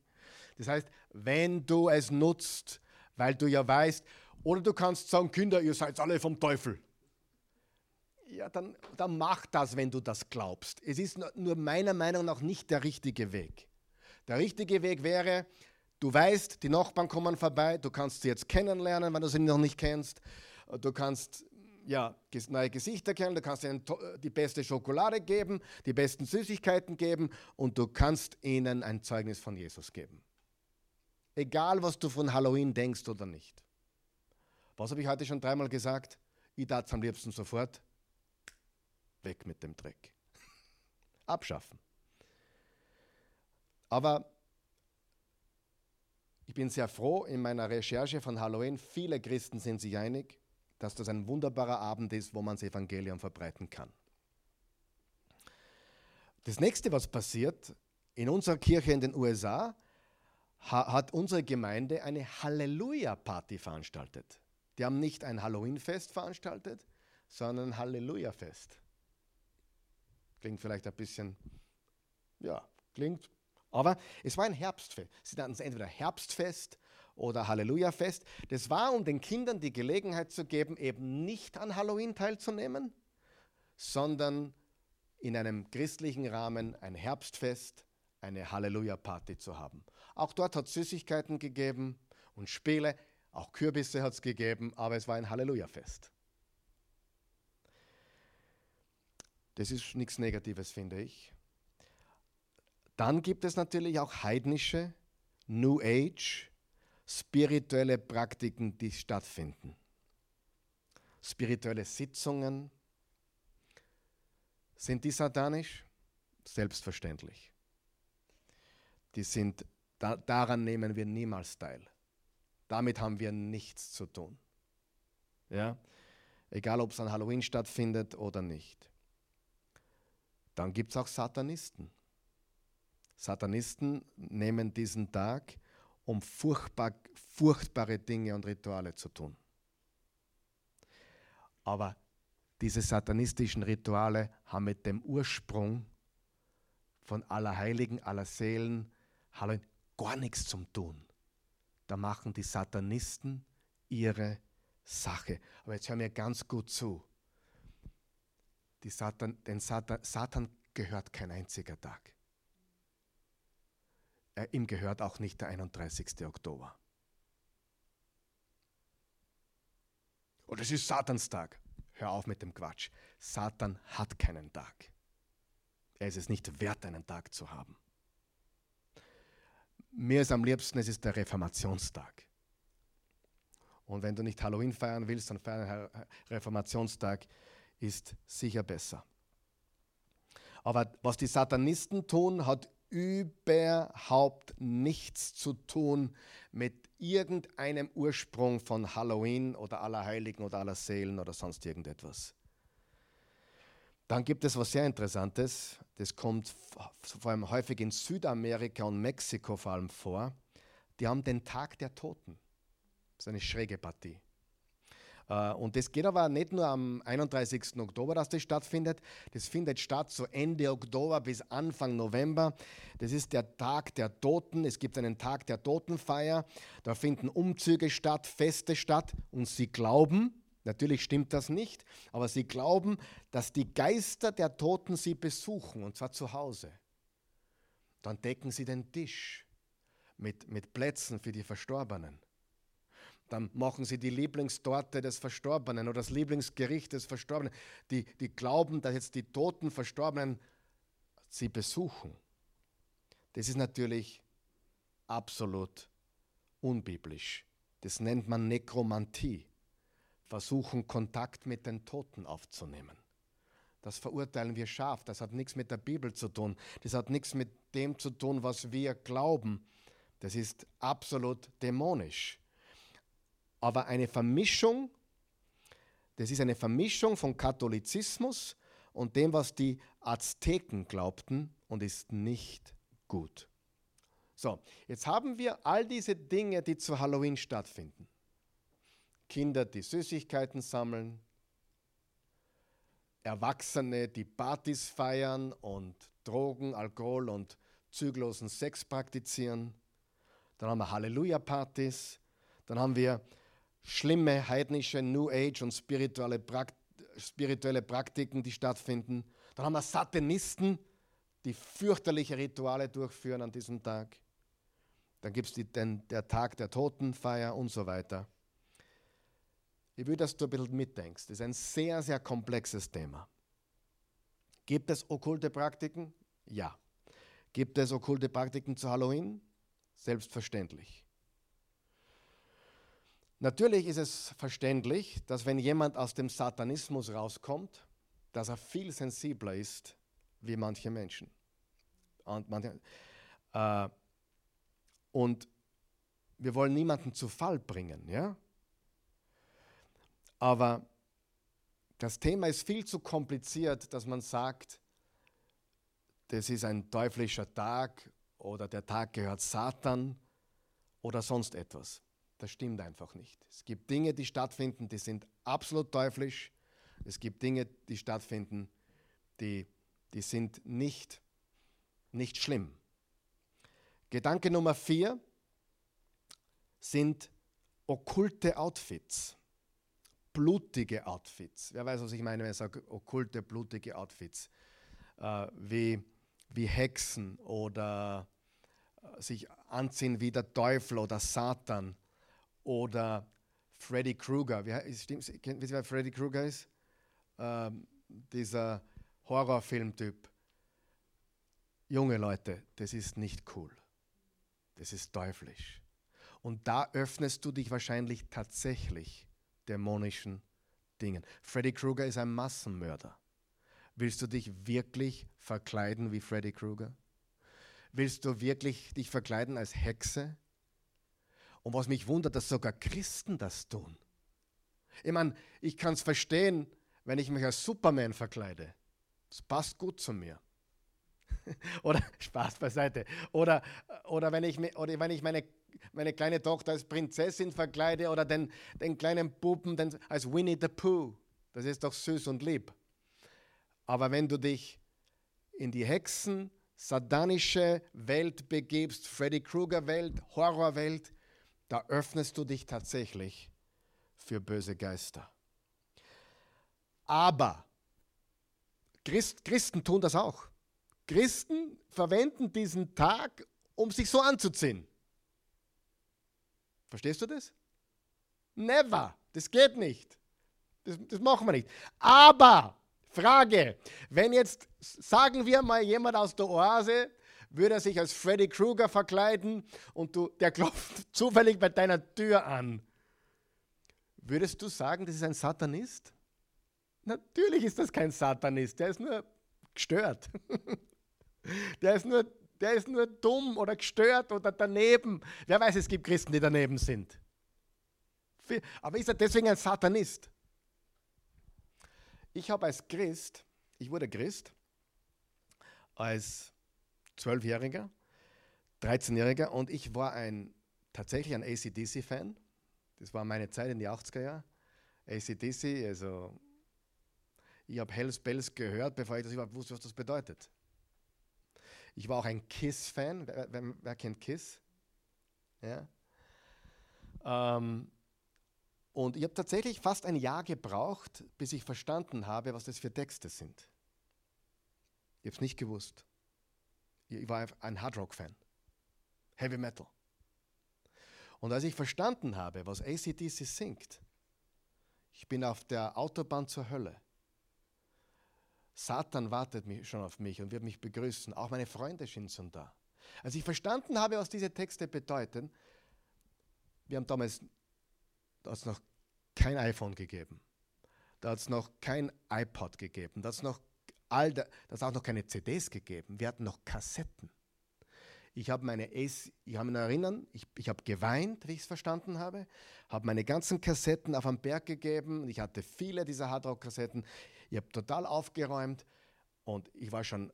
Das heißt, wenn du es nutzt, weil du ja weißt, oder du kannst sagen, Kinder, ihr seid alle vom Teufel. Ja, dann, dann mach das, wenn du das glaubst. Es ist nur meiner Meinung nach nicht der richtige Weg. Der richtige Weg wäre, Du weißt, die Nachbarn kommen vorbei, du kannst sie jetzt kennenlernen, wenn du sie noch nicht kennst. Du kannst ja, neue Gesichter kennen, du kannst ihnen die beste Schokolade geben, die besten Süßigkeiten geben und du kannst ihnen ein Zeugnis von Jesus geben. Egal, was du von Halloween denkst oder nicht. Was habe ich heute schon dreimal gesagt? Ich darf am liebsten sofort weg mit dem Dreck. Abschaffen. Aber ich bin sehr froh in meiner Recherche von Halloween. Viele Christen sind sich einig, dass das ein wunderbarer Abend ist, wo man das Evangelium verbreiten kann. Das nächste, was passiert, in unserer Kirche in den USA hat unsere Gemeinde eine Halleluja-Party veranstaltet. Die haben nicht ein Halloween-Fest veranstaltet, sondern ein Halleluja-Fest. Klingt vielleicht ein bisschen, ja, klingt aber es war ein Herbstfest. Sie nannten es entweder Herbstfest oder Halleluja-Fest. Das war, um den Kindern die Gelegenheit zu geben, eben nicht an Halloween teilzunehmen, sondern in einem christlichen Rahmen ein Herbstfest, eine Halleluja-Party zu haben. Auch dort hat es Süßigkeiten gegeben und Spiele, auch Kürbisse hat es gegeben, aber es war ein Halleluja-Fest. Das ist nichts Negatives, finde ich. Dann gibt es natürlich auch heidnische, New Age, spirituelle Praktiken, die stattfinden. Spirituelle Sitzungen. Sind die satanisch? Selbstverständlich. Die sind, da, daran nehmen wir niemals teil. Damit haben wir nichts zu tun. Ja? egal ob es an Halloween stattfindet oder nicht. Dann gibt es auch Satanisten. Satanisten nehmen diesen Tag, um furchtbar, furchtbare Dinge und Rituale zu tun. Aber diese satanistischen Rituale haben mit dem Ursprung von aller Heiligen, aller Seelen, Halloween gar nichts zu tun. Da machen die Satanisten ihre Sache. Aber jetzt hör mir ganz gut zu. Satan, den Satan, Satan gehört kein einziger Tag. Er, ihm gehört auch nicht der 31. Oktober. Und es ist Satanstag. Hör auf mit dem Quatsch. Satan hat keinen Tag. Er ist es nicht wert, einen Tag zu haben. Mir ist am liebsten, es ist der Reformationstag. Und wenn du nicht Halloween feiern willst, dann feiern Reformationstag ist sicher besser. Aber was die Satanisten tun, hat überhaupt nichts zu tun mit irgendeinem Ursprung von Halloween oder Allerheiligen oder Allerseelen oder sonst irgendetwas. Dann gibt es was sehr Interessantes, das kommt vor allem häufig in Südamerika und Mexiko vor allem vor. Die haben den Tag der Toten. Das ist eine schräge Partie. Äh, und das geht aber nicht nur am 31. Oktober, dass das stattfindet. Das findet statt so Ende Oktober bis Anfang November. Das ist der Tag der Toten. Es gibt einen Tag der Totenfeier. Da finden Umzüge statt, Feste statt. Und sie glauben, natürlich stimmt das nicht, aber sie glauben, dass die Geister der Toten sie besuchen, und zwar zu Hause. Dann decken sie den Tisch mit, mit Plätzen für die Verstorbenen. Dann machen sie die Lieblingstorte des Verstorbenen oder das Lieblingsgericht des Verstorbenen. Die, die glauben, dass jetzt die toten Verstorbenen sie besuchen. Das ist natürlich absolut unbiblisch. Das nennt man Nekromantie. Versuchen, Kontakt mit den Toten aufzunehmen. Das verurteilen wir scharf. Das hat nichts mit der Bibel zu tun. Das hat nichts mit dem zu tun, was wir glauben. Das ist absolut dämonisch aber eine Vermischung, das ist eine Vermischung von Katholizismus und dem, was die Azteken glaubten und ist nicht gut. So, jetzt haben wir all diese Dinge, die zu Halloween stattfinden. Kinder, die Süßigkeiten sammeln, Erwachsene, die Partys feiern und Drogen, Alkohol und zügellosen Sex praktizieren. Dann haben wir Halleluja-Partys. Dann haben wir schlimme heidnische New Age und spirituelle, Prakt spirituelle Praktiken, die stattfinden. Dann haben wir Satanisten, die fürchterliche Rituale durchführen an diesem Tag. Dann gibt es den, der Tag der Totenfeier und so weiter. Ich will, dass du ein bisschen mitdenkst. Das ist ein sehr, sehr komplexes Thema. Gibt es okkulte Praktiken? Ja. Gibt es okkulte Praktiken zu Halloween? Selbstverständlich. Natürlich ist es verständlich, dass wenn jemand aus dem Satanismus rauskommt, dass er viel sensibler ist wie manche Menschen. Und, manche, äh, und wir wollen niemanden zu Fall bringen, ja? Aber das Thema ist viel zu kompliziert, dass man sagt, das ist ein teuflischer Tag oder der Tag gehört Satan oder sonst etwas. Das stimmt einfach nicht. Es gibt Dinge, die stattfinden, die sind absolut teuflisch. Es gibt Dinge, die stattfinden, die, die sind nicht, nicht schlimm. Gedanke Nummer vier sind okkulte Outfits. Blutige Outfits. Wer weiß, was ich meine, wenn ich sage okkulte, blutige Outfits. Äh, wie, wie Hexen oder äh, sich anziehen wie der Teufel oder Satan oder Freddy Krueger. Wie, stimmt, wisst ihr, wer Freddy Krueger ist? Ähm, dieser Horrorfilmtyp. Junge Leute, das ist nicht cool. Das ist teuflisch. Und da öffnest du dich wahrscheinlich tatsächlich dämonischen Dingen. Freddy Krueger ist ein Massenmörder. Willst du dich wirklich verkleiden wie Freddy Krueger? Willst du wirklich dich verkleiden als Hexe? Und was mich wundert, dass sogar Christen das tun. Ich meine, ich kann es verstehen, wenn ich mich als Superman verkleide. Das passt gut zu mir. oder Spaß beiseite. Oder, oder wenn ich, oder wenn ich meine, meine kleine Tochter als Prinzessin verkleide oder den, den kleinen Puppen den, als Winnie the Pooh. Das ist doch süß und lieb. Aber wenn du dich in die Hexen, satanische Welt begibst, Freddy Krueger Welt, Horrorwelt, da öffnest du dich tatsächlich für böse Geister. Aber Christ, Christen tun das auch. Christen verwenden diesen Tag, um sich so anzuziehen. Verstehst du das? Never. Das geht nicht. Das, das machen wir nicht. Aber, Frage, wenn jetzt, sagen wir mal, jemand aus der Oase würde sich als Freddy Krueger verkleiden und du, der klopft zufällig bei deiner Tür an. Würdest du sagen, das ist ein Satanist? Natürlich ist das kein Satanist, der ist nur gestört. Der ist nur, der ist nur dumm oder gestört oder daneben. Wer weiß, es gibt Christen, die daneben sind. Aber ist er deswegen ein Satanist? Ich habe als Christ, ich wurde Christ, als Zwölfjähriger, 13-Jähriger und ich war ein, tatsächlich ein ACDC-Fan. Das war meine Zeit in die 80er Jahre. ACDC, also ich habe Hells Bells gehört, bevor ich das überhaupt wusste, was das bedeutet. Ich war auch ein Kiss-Fan. Wer, wer, wer, kennt Kiss? Ja. Ähm, und ich habe tatsächlich fast ein Jahr gebraucht, bis ich verstanden habe, was das für Texte sind. Ich habe es nicht gewusst. Ich war ein Hardrock-Fan. Heavy Metal. Und als ich verstanden habe, was ACDC singt, ich bin auf der Autobahn zur Hölle. Satan wartet schon auf mich und wird mich begrüßen. Auch meine Freunde sind schon da. Als ich verstanden habe, was diese Texte bedeuten, wir haben damals, da hat es noch kein iPhone gegeben. Da hat es noch kein iPod gegeben. Da hat es noch all da, das auch noch keine CDs gegeben. Wir hatten noch Kassetten. Ich habe meine Ace, ich habe mich erinnern, ich, ich habe geweint, wie ich es verstanden habe, habe meine ganzen Kassetten auf einen Berg gegeben. Ich hatte viele dieser Hardrock-Kassetten. Ich habe total aufgeräumt und ich war schon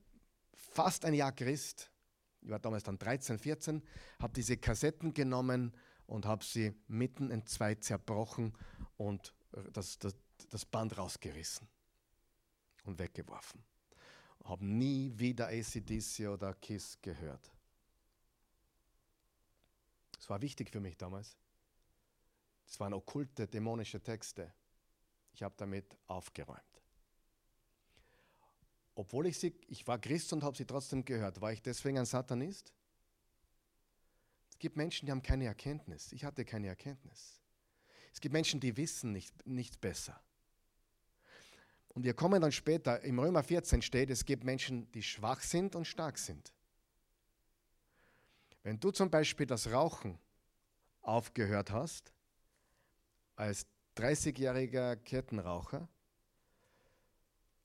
fast ein Jahr Christ. Ich war damals dann 13, 14, habe diese Kassetten genommen und habe sie mitten in zwei zerbrochen und das, das, das Band rausgerissen und weggeworfen. Habe nie wieder ACDC oder Kiss gehört. Das war wichtig für mich damals. Das waren okkulte, dämonische Texte. Ich habe damit aufgeräumt. Obwohl ich sie, ich war Christ und habe sie trotzdem gehört. War ich deswegen ein Satanist? Es gibt Menschen, die haben keine Erkenntnis. Ich hatte keine Erkenntnis. Es gibt Menschen, die wissen nicht, nicht besser. Und wir kommen dann später, im Römer 14 steht, es gibt Menschen, die schwach sind und stark sind. Wenn du zum Beispiel das Rauchen aufgehört hast, als 30-jähriger Kettenraucher,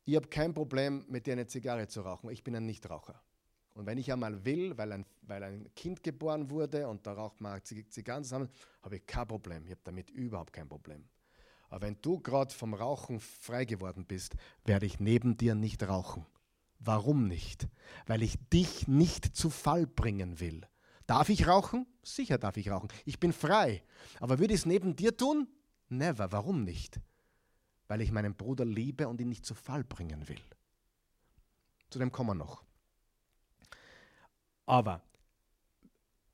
ich habe kein Problem, mit dir eine Zigarre zu rauchen. Ich bin ein Nichtraucher. Und wenn ich einmal will, weil ein, weil ein Kind geboren wurde und da raucht man Zigarren zusammen, habe ich kein Problem. Ich habe damit überhaupt kein Problem. Aber wenn du gerade vom Rauchen frei geworden bist, werde ich neben dir nicht rauchen. Warum nicht? Weil ich dich nicht zu Fall bringen will. Darf ich rauchen? Sicher darf ich rauchen. Ich bin frei. Aber würde ich es neben dir tun? Never. Warum nicht? Weil ich meinen Bruder liebe und ihn nicht zu Fall bringen will. Zu dem kommen wir noch. Aber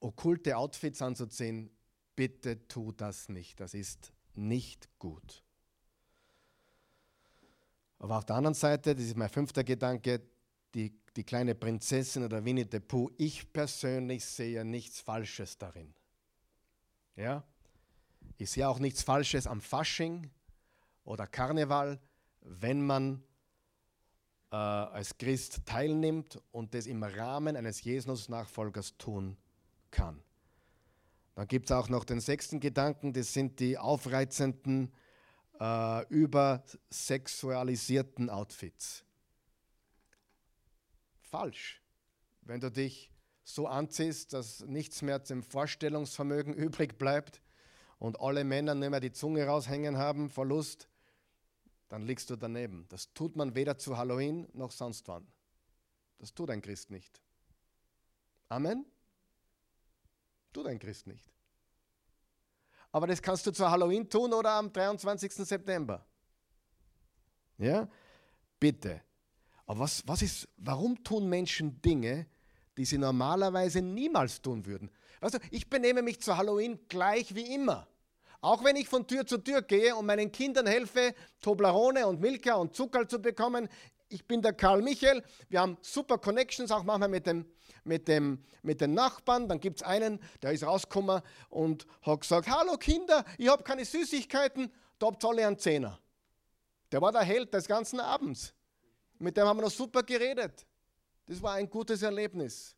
okkulte Outfits anzuziehen, bitte tu das nicht. Das ist nicht gut. Aber auf der anderen Seite, das ist mein fünfter Gedanke, die die kleine Prinzessin oder Winnie the Pooh, ich persönlich sehe nichts Falsches darin. Ja? Ich sehe auch nichts Falsches am Fasching oder Karneval, wenn man äh, als Christ teilnimmt und das im Rahmen eines Jesus-Nachfolgers tun kann. Dann gibt es auch noch den sechsten Gedanken, das sind die aufreizenden, äh, übersexualisierten Outfits falsch. Wenn du dich so anziehst, dass nichts mehr zum Vorstellungsvermögen übrig bleibt und alle Männer nicht mehr die Zunge raushängen haben vor Lust, dann liegst du daneben. Das tut man weder zu Halloween noch sonst wann. Das tut ein Christ nicht. Amen? Tut ein Christ nicht. Aber das kannst du zu Halloween tun oder am 23. September. Ja? Bitte. Aber was, was ist, warum tun Menschen Dinge, die sie normalerweise niemals tun würden? Weißt du, ich benehme mich zu Halloween gleich wie immer. Auch wenn ich von Tür zu Tür gehe und meinen Kindern helfe, Toblerone und Milka und Zucker zu bekommen. Ich bin der Karl Michael. Wir haben super Connections, auch manchmal mit, dem, mit, dem, mit den Nachbarn. Dann gibt es einen, der ist rausgekommen und hat gesagt: Hallo Kinder, ich habe keine Süßigkeiten, da habt ihr alle einen Zehner. Der war der Held des ganzen Abends. Mit dem haben wir noch super geredet. Das war ein gutes Erlebnis.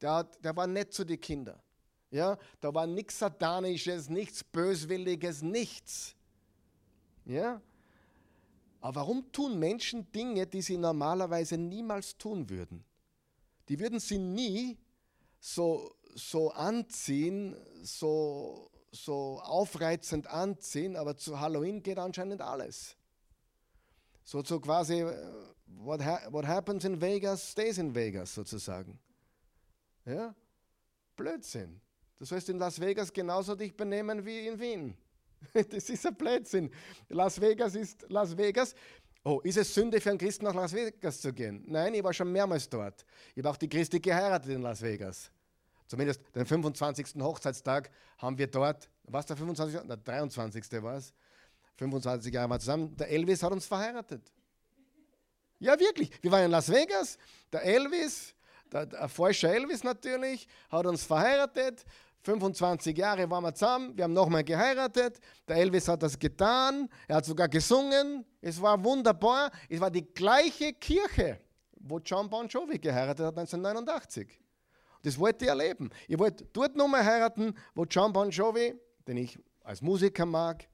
Der, der war nett zu den Kindern. Ja, da war nichts Satanisches, nichts Böswilliges, nichts. Ja? Aber warum tun Menschen Dinge, die sie normalerweise niemals tun würden? Die würden sie nie so, so anziehen, so, so aufreizend anziehen, aber zu Halloween geht anscheinend alles. So, so quasi, äh, what, ha what happens in Vegas, stays in Vegas sozusagen. Ja? Blödsinn. Du sollst in Las Vegas genauso dich benehmen wie in Wien. Das ist ein Blödsinn. Las Vegas ist Las Vegas. Oh, ist es Sünde für einen Christen nach Las Vegas zu gehen? Nein, ich war schon mehrmals dort. Ich habe auch die Christi geheiratet in Las Vegas. Zumindest den 25. Hochzeitstag haben wir dort, was der 25. Der 23. war es. 25 Jahre waren wir zusammen. Der Elvis hat uns verheiratet. Ja, wirklich. Wir waren in Las Vegas. Der Elvis, der, der falsche Elvis natürlich, hat uns verheiratet. 25 Jahre waren wir zusammen, wir haben nochmal geheiratet. Der Elvis hat das getan, er hat sogar gesungen. Es war wunderbar. Es war die gleiche Kirche, wo John Bon Jovi geheiratet hat 1989. Das wollte ich erleben. Ich wollte dort nochmal heiraten, wo John Bon Jovi, den ich als Musiker mag,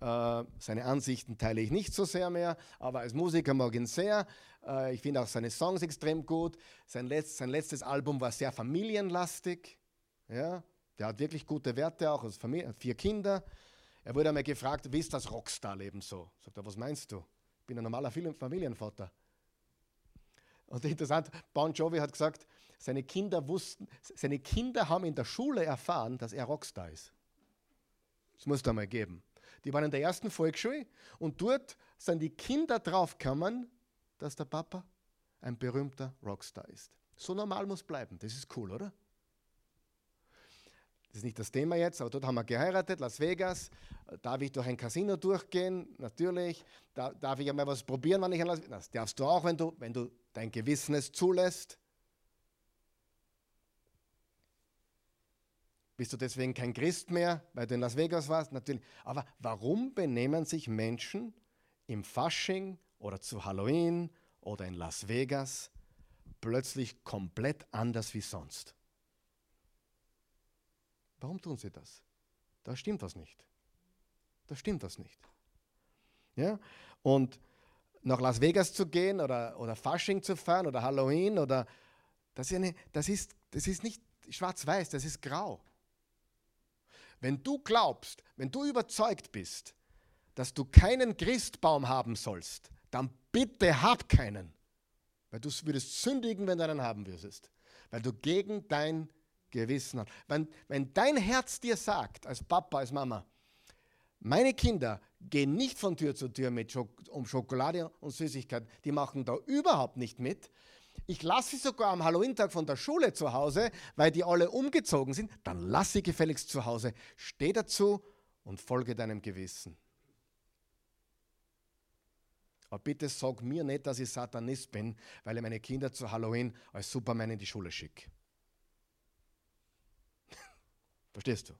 äh, seine Ansichten teile ich nicht so sehr mehr, aber als Musiker mag ich ihn sehr. Äh, ich finde auch seine Songs extrem gut. Sein, sein letztes Album war sehr familienlastig. Ja, der hat wirklich gute Werte auch, also Familie, vier Kinder. Er wurde einmal gefragt, wie ist das Rockstar-Leben so? Sagt er, was meinst du? Ich bin ein normaler Familienvater. Und interessant, Bon Jovi hat gesagt, seine Kinder wussten, seine Kinder haben in der Schule erfahren, dass er Rockstar ist. Das muss es einmal geben. Die waren in der ersten Volksschule und dort sind die Kinder draufgekommen, dass der Papa ein berühmter Rockstar ist. So normal muss bleiben. Das ist cool, oder? Das ist nicht das Thema jetzt, aber dort haben wir geheiratet, Las Vegas. Darf ich durch ein Casino durchgehen? Natürlich. Da, darf ich einmal was probieren, wenn ich in Las Vegas? Das darfst du auch, wenn du, wenn du dein Gewissen es zulässt. Bist du deswegen kein Christ mehr, weil du in Las Vegas warst? Natürlich. Aber warum benehmen sich Menschen im Fasching oder zu Halloween oder in Las Vegas plötzlich komplett anders wie sonst? Warum tun sie das? Da stimmt was nicht. Da stimmt was nicht. Ja? Und nach Las Vegas zu gehen oder, oder Fasching zu fahren oder Halloween oder das ist, eine, das ist, das ist nicht schwarz-weiß, das ist grau. Wenn du glaubst, wenn du überzeugt bist, dass du keinen Christbaum haben sollst, dann bitte hab keinen. Weil du würdest sündigen, wenn du einen haben würdest. Weil du gegen dein Gewissen hat. Wenn, wenn dein Herz dir sagt, als Papa, als Mama, meine Kinder gehen nicht von Tür zu Tür mit Schok um Schokolade und Süßigkeit, die machen da überhaupt nicht mit. Ich lasse sie sogar am Halloween-Tag von der Schule zu Hause, weil die alle umgezogen sind. Dann lass sie gefälligst zu Hause. Steh dazu und folge deinem Gewissen. Aber bitte sag mir nicht, dass ich Satanist bin, weil ich meine Kinder zu Halloween als Superman in die Schule schicke. Verstehst du?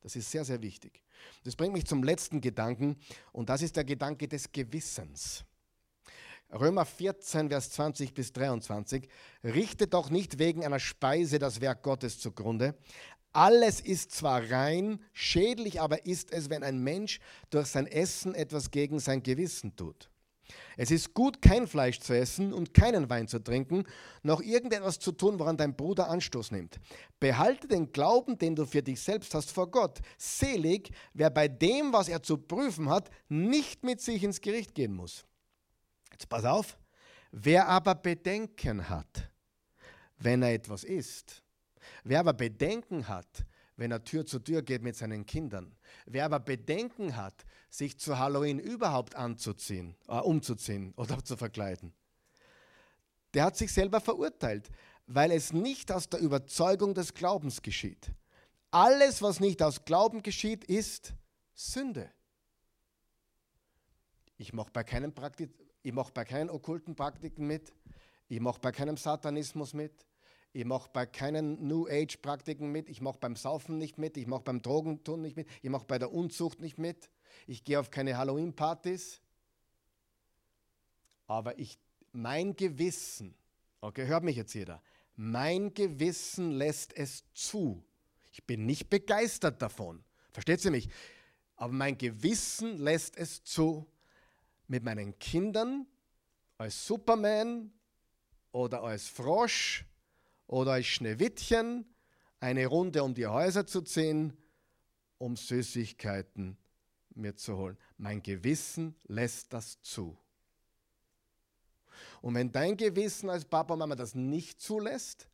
Das ist sehr, sehr wichtig. Das bringt mich zum letzten Gedanken und das ist der Gedanke des Gewissens. Römer 14, Vers 20 bis 23. Richtet doch nicht wegen einer Speise das Werk Gottes zugrunde. Alles ist zwar rein, schädlich aber ist es, wenn ein Mensch durch sein Essen etwas gegen sein Gewissen tut. Es ist gut, kein Fleisch zu essen und keinen Wein zu trinken, noch irgendetwas zu tun, woran dein Bruder Anstoß nimmt. Behalte den Glauben, den du für dich selbst hast, vor Gott. Selig, wer bei dem, was er zu prüfen hat, nicht mit sich ins Gericht gehen muss. Jetzt pass auf. Wer aber Bedenken hat, wenn er etwas isst, wer aber Bedenken hat, wenn er Tür zu Tür geht mit seinen Kindern. Wer aber Bedenken hat, sich zu Halloween überhaupt anzuziehen, äh, umzuziehen oder zu verkleiden, der hat sich selber verurteilt, weil es nicht aus der Überzeugung des Glaubens geschieht. Alles, was nicht aus Glauben geschieht, ist Sünde. Ich mache bei keinem mache bei keinen okkulten Praktiken mit, ich mache bei keinem Satanismus mit, ich mache bei keinen New Age-Praktiken mit. Ich mache beim Saufen nicht mit. Ich mache beim Drogentun nicht mit. Ich mache bei der Unzucht nicht mit. Ich gehe auf keine Halloween-Partys. Aber ich, mein Gewissen, okay, hört mich jetzt jeder, mein Gewissen lässt es zu. Ich bin nicht begeistert davon. Versteht ihr mich? Aber mein Gewissen lässt es zu, mit meinen Kindern als Superman oder als Frosch oder als Schneewittchen eine Runde um die Häuser zu ziehen, um Süßigkeiten mir zu holen. Mein Gewissen lässt das zu. Und wenn dein Gewissen als Papa und Mama das nicht zulässt,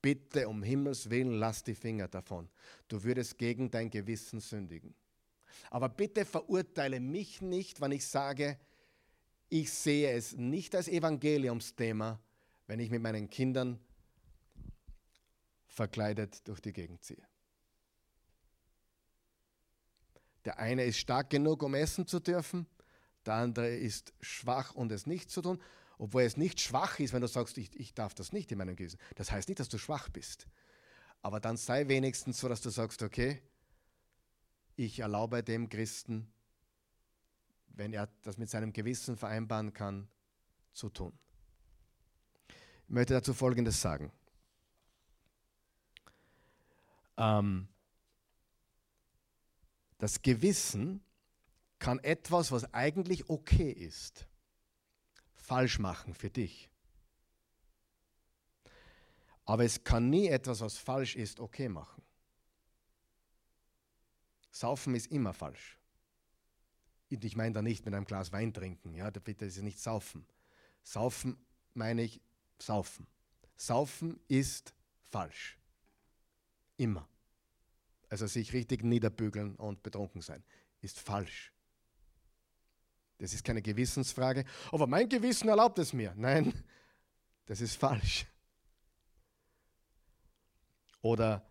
bitte um Himmels Willen lass die Finger davon. Du würdest gegen dein Gewissen sündigen. Aber bitte verurteile mich nicht, wenn ich sage, ich sehe es nicht als Evangeliumsthema, wenn ich mit meinen Kindern verkleidet durch die Gegend ziehe. Der eine ist stark genug, um essen zu dürfen, der andere ist schwach, um es nicht zu tun, obwohl es nicht schwach ist, wenn du sagst, ich, ich darf das nicht in meinem Gewissen. Das heißt nicht, dass du schwach bist. Aber dann sei wenigstens so, dass du sagst, okay, ich erlaube dem Christen, wenn er das mit seinem Gewissen vereinbaren kann, zu tun. Ich möchte dazu Folgendes sagen. Ähm, das Gewissen kann etwas, was eigentlich okay ist, falsch machen für dich. Aber es kann nie etwas, was falsch ist, okay machen. Saufen ist immer falsch. Und ich meine da nicht mit einem Glas Wein trinken, ja, bitte ist nicht saufen. Saufen meine ich saufen. Saufen ist falsch. Immer. Also sich richtig niederbügeln und betrunken sein, ist falsch. Das ist keine Gewissensfrage. Aber mein Gewissen erlaubt es mir. Nein, das ist falsch. Oder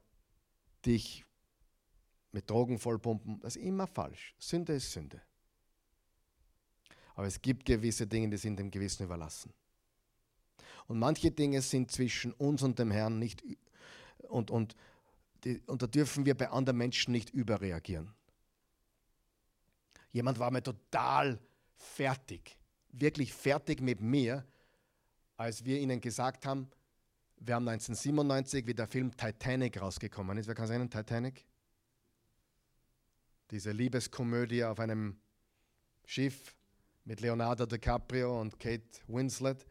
dich mit Drogen vollpumpen, das ist immer falsch. Sünde ist Sünde. Aber es gibt gewisse Dinge, die sind dem Gewissen überlassen. Und manche Dinge sind zwischen uns und dem Herrn nicht und, und die, und da dürfen wir bei anderen Menschen nicht überreagieren. Jemand war mir total fertig, wirklich fertig mit mir, als wir ihnen gesagt haben, wir haben 1997, wie der Film Titanic rausgekommen ist. Wer kann es erinnern, Titanic? Diese Liebeskomödie auf einem Schiff mit Leonardo DiCaprio und Kate Winslet.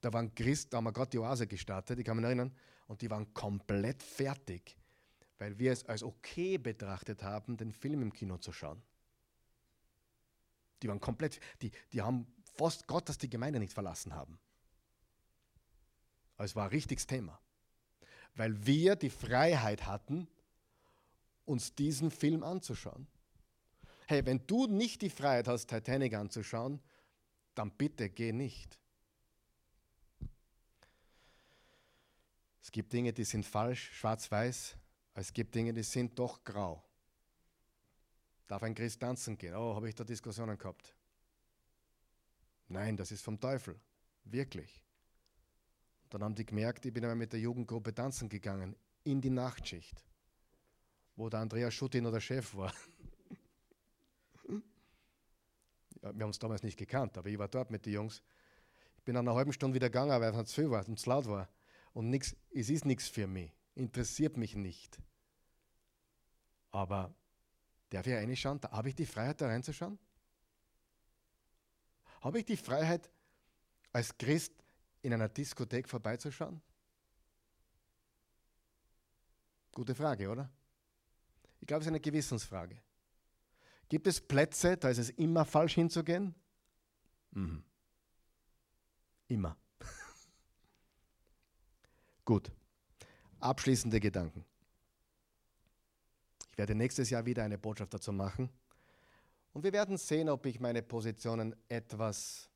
Da waren Christ, da haben wir gerade die Oase gestartet, ich kann mich erinnern, und die waren komplett fertig weil wir es als okay betrachtet haben, den Film im Kino zu schauen. Die waren komplett, die, die haben fast Gott, dass die Gemeinde nicht verlassen haben. Es war ein richtiges Thema, weil wir die Freiheit hatten, uns diesen Film anzuschauen. Hey, wenn du nicht die Freiheit hast, Titanic anzuschauen, dann bitte geh nicht. Es gibt Dinge, die sind falsch, schwarz-weiß, es gibt Dinge, die sind doch grau. Darf ein Christ tanzen gehen? Oh, habe ich da Diskussionen gehabt? Nein, das ist vom Teufel. Wirklich. dann haben die gemerkt, ich bin einmal mit der Jugendgruppe tanzen gegangen, in die Nachtschicht, wo der Andreas Schuttin oder Chef war. ja, wir haben uns damals nicht gekannt, aber ich war dort mit den Jungs. Ich bin nach einer halben Stunde wieder gegangen, weil es zu viel war und zu laut war. Und nix, es ist nichts für mich, interessiert mich nicht. Aber darf ich reinschauen? Habe ich die Freiheit, da reinzuschauen? Habe ich die Freiheit, als Christ in einer Diskothek vorbeizuschauen? Gute Frage, oder? Ich glaube, es ist eine Gewissensfrage. Gibt es Plätze, da ist es immer falsch hinzugehen? Mhm. Immer. Gut. Abschließende Gedanken. Ich werde nächstes Jahr wieder eine Botschaft dazu machen. Und wir werden sehen, ob ich meine Positionen etwas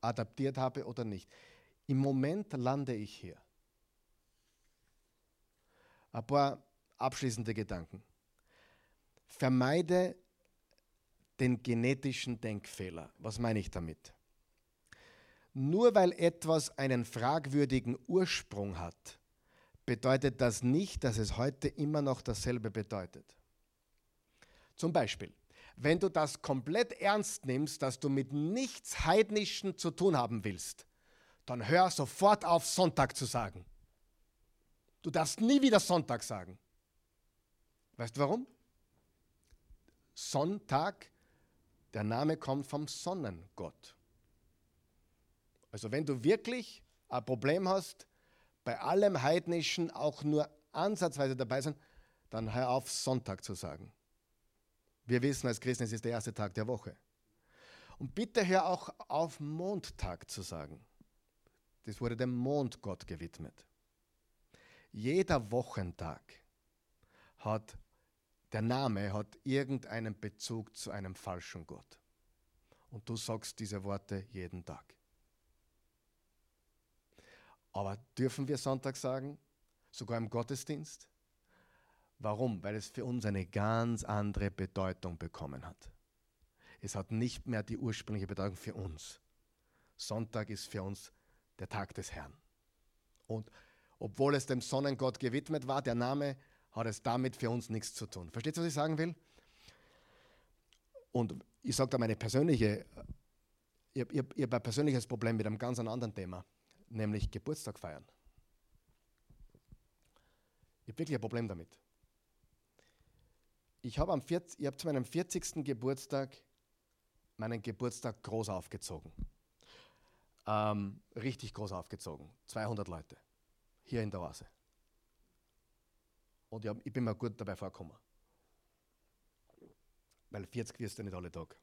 adaptiert habe oder nicht. Im Moment lande ich hier. Ein paar abschließende Gedanken. Vermeide den genetischen Denkfehler. Was meine ich damit? Nur weil etwas einen fragwürdigen Ursprung hat, bedeutet das nicht, dass es heute immer noch dasselbe bedeutet. Zum Beispiel, wenn du das komplett ernst nimmst, dass du mit nichts Heidnischen zu tun haben willst, dann hör sofort auf, Sonntag zu sagen. Du darfst nie wieder Sonntag sagen. Weißt du warum? Sonntag, der Name kommt vom Sonnengott. Also wenn du wirklich ein Problem hast, bei allem Heidnischen auch nur ansatzweise dabei sein, dann hör auf, Sonntag zu sagen. Wir wissen als Christen, es ist der erste Tag der Woche. Und bitte hör auch auf, Montag zu sagen. Das wurde dem Mondgott gewidmet. Jeder Wochentag hat, der Name hat irgendeinen Bezug zu einem falschen Gott. Und du sagst diese Worte jeden Tag. Aber dürfen wir Sonntag sagen? Sogar im Gottesdienst? Warum? Weil es für uns eine ganz andere Bedeutung bekommen hat. Es hat nicht mehr die ursprüngliche Bedeutung für uns. Sonntag ist für uns der Tag des Herrn. Und obwohl es dem Sonnengott gewidmet war, der Name hat es damit für uns nichts zu tun. Versteht ihr, was ich sagen will? Und ich sage da meine persönliche, ich habe hab, hab ein persönliches Problem mit einem ganz anderen Thema, nämlich Geburtstag feiern. Ich habe wirklich ein Problem damit ich habe hab zu meinem 40. Geburtstag meinen Geburtstag groß aufgezogen. Ähm, richtig groß aufgezogen. 200 Leute. Hier in der Oase. Und ich, hab, ich bin mir gut dabei vorgekommen. Weil 40 wirst du nicht alle Tag.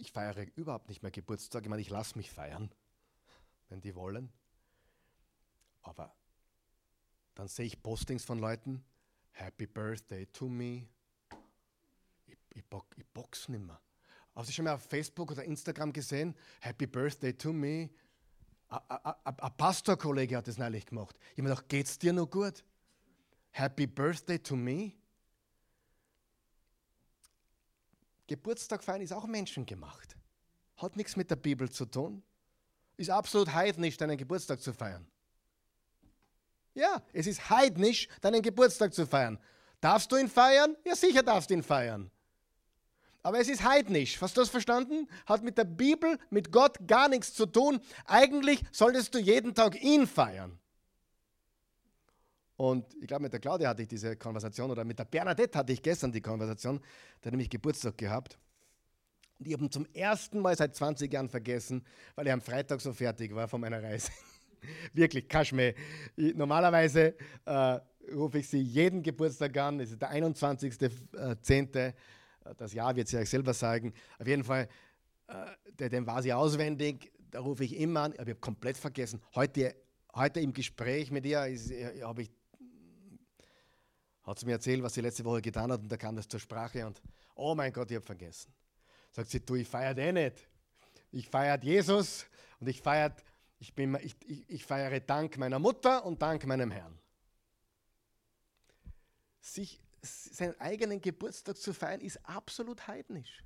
Ich feiere überhaupt nicht mehr Geburtstag. Ich meine, ich lasse mich feiern, wenn die wollen. Aber dann sehe ich Postings von Leuten, Happy Birthday to me. Ich, ich, bock, ich box nicht mehr. Hast du schon mal auf Facebook oder Instagram gesehen? Happy Birthday to me. Ein Pastorkollege hat das neulich gemacht. Ich habe mir gedacht, geht's dir noch gut? Happy Birthday to me. Geburtstag feiern ist auch menschengemacht. Hat nichts mit der Bibel zu tun. Ist absolut heidnisch, deinen Geburtstag zu feiern. Ja, es ist heidnisch, deinen Geburtstag zu feiern. Darfst du ihn feiern? Ja, sicher darfst du ihn feiern. Aber es ist heidnisch. Hast du das verstanden? Hat mit der Bibel, mit Gott gar nichts zu tun. Eigentlich solltest du jeden Tag ihn feiern. Und ich glaube, mit der Claudia hatte ich diese Konversation oder mit der Bernadette hatte ich gestern die Konversation. Da hat nämlich Geburtstag gehabt. Und ich habe ihn zum ersten Mal seit 20 Jahren vergessen, weil er am Freitag so fertig war von meiner Reise. Wirklich, Kaschme. Normalerweise äh, rufe ich sie jeden Geburtstag an. Es ist der 21.10. Äh, das Jahr wird sie euch selber sagen. Auf jeden Fall, äh, den war sie auswendig. Da rufe ich immer an. Aber ich habe komplett vergessen. Heute, heute im Gespräch mit ihr äh, habe ich hat sie mir erzählt, was sie letzte Woche getan hat und da kam das zur Sprache und oh mein Gott, ich habe vergessen. Sagt sie, du, ich feiere den nicht. Ich feiere Jesus und ich feiere ich, bin, ich, ich, ich feiere Dank meiner Mutter und Dank meinem Herrn. Sich seinen eigenen Geburtstag zu feiern, ist absolut heidnisch.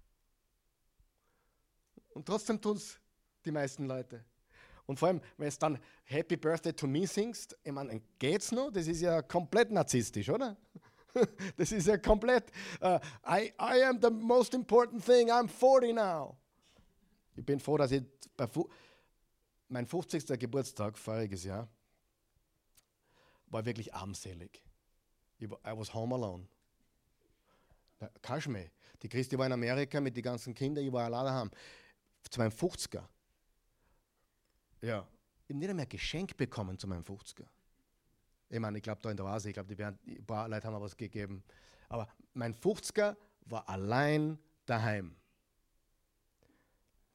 Und trotzdem tun es die meisten Leute. Und vor allem, wenn es dann Happy Birthday to me singst, ich meine, geht's noch? Das ist ja komplett narzisstisch, oder? Das ist ja komplett, uh, I, I am the most important thing, I'm 40 now. Ich bin froh, dass ich bei, mein 50. Geburtstag voriges Jahr war wirklich armselig. I was home alone. Kaschme, Die Christi war in Amerika mit den ganzen Kindern, ich war alleine meinem 50er. Ja. Ich habe nicht einmal ein Geschenk bekommen zu meinem 50er. Ich meine, ich glaube, da in der Oase, ich glaube, ein paar Leute haben mir was gegeben. Aber mein 50er war allein daheim.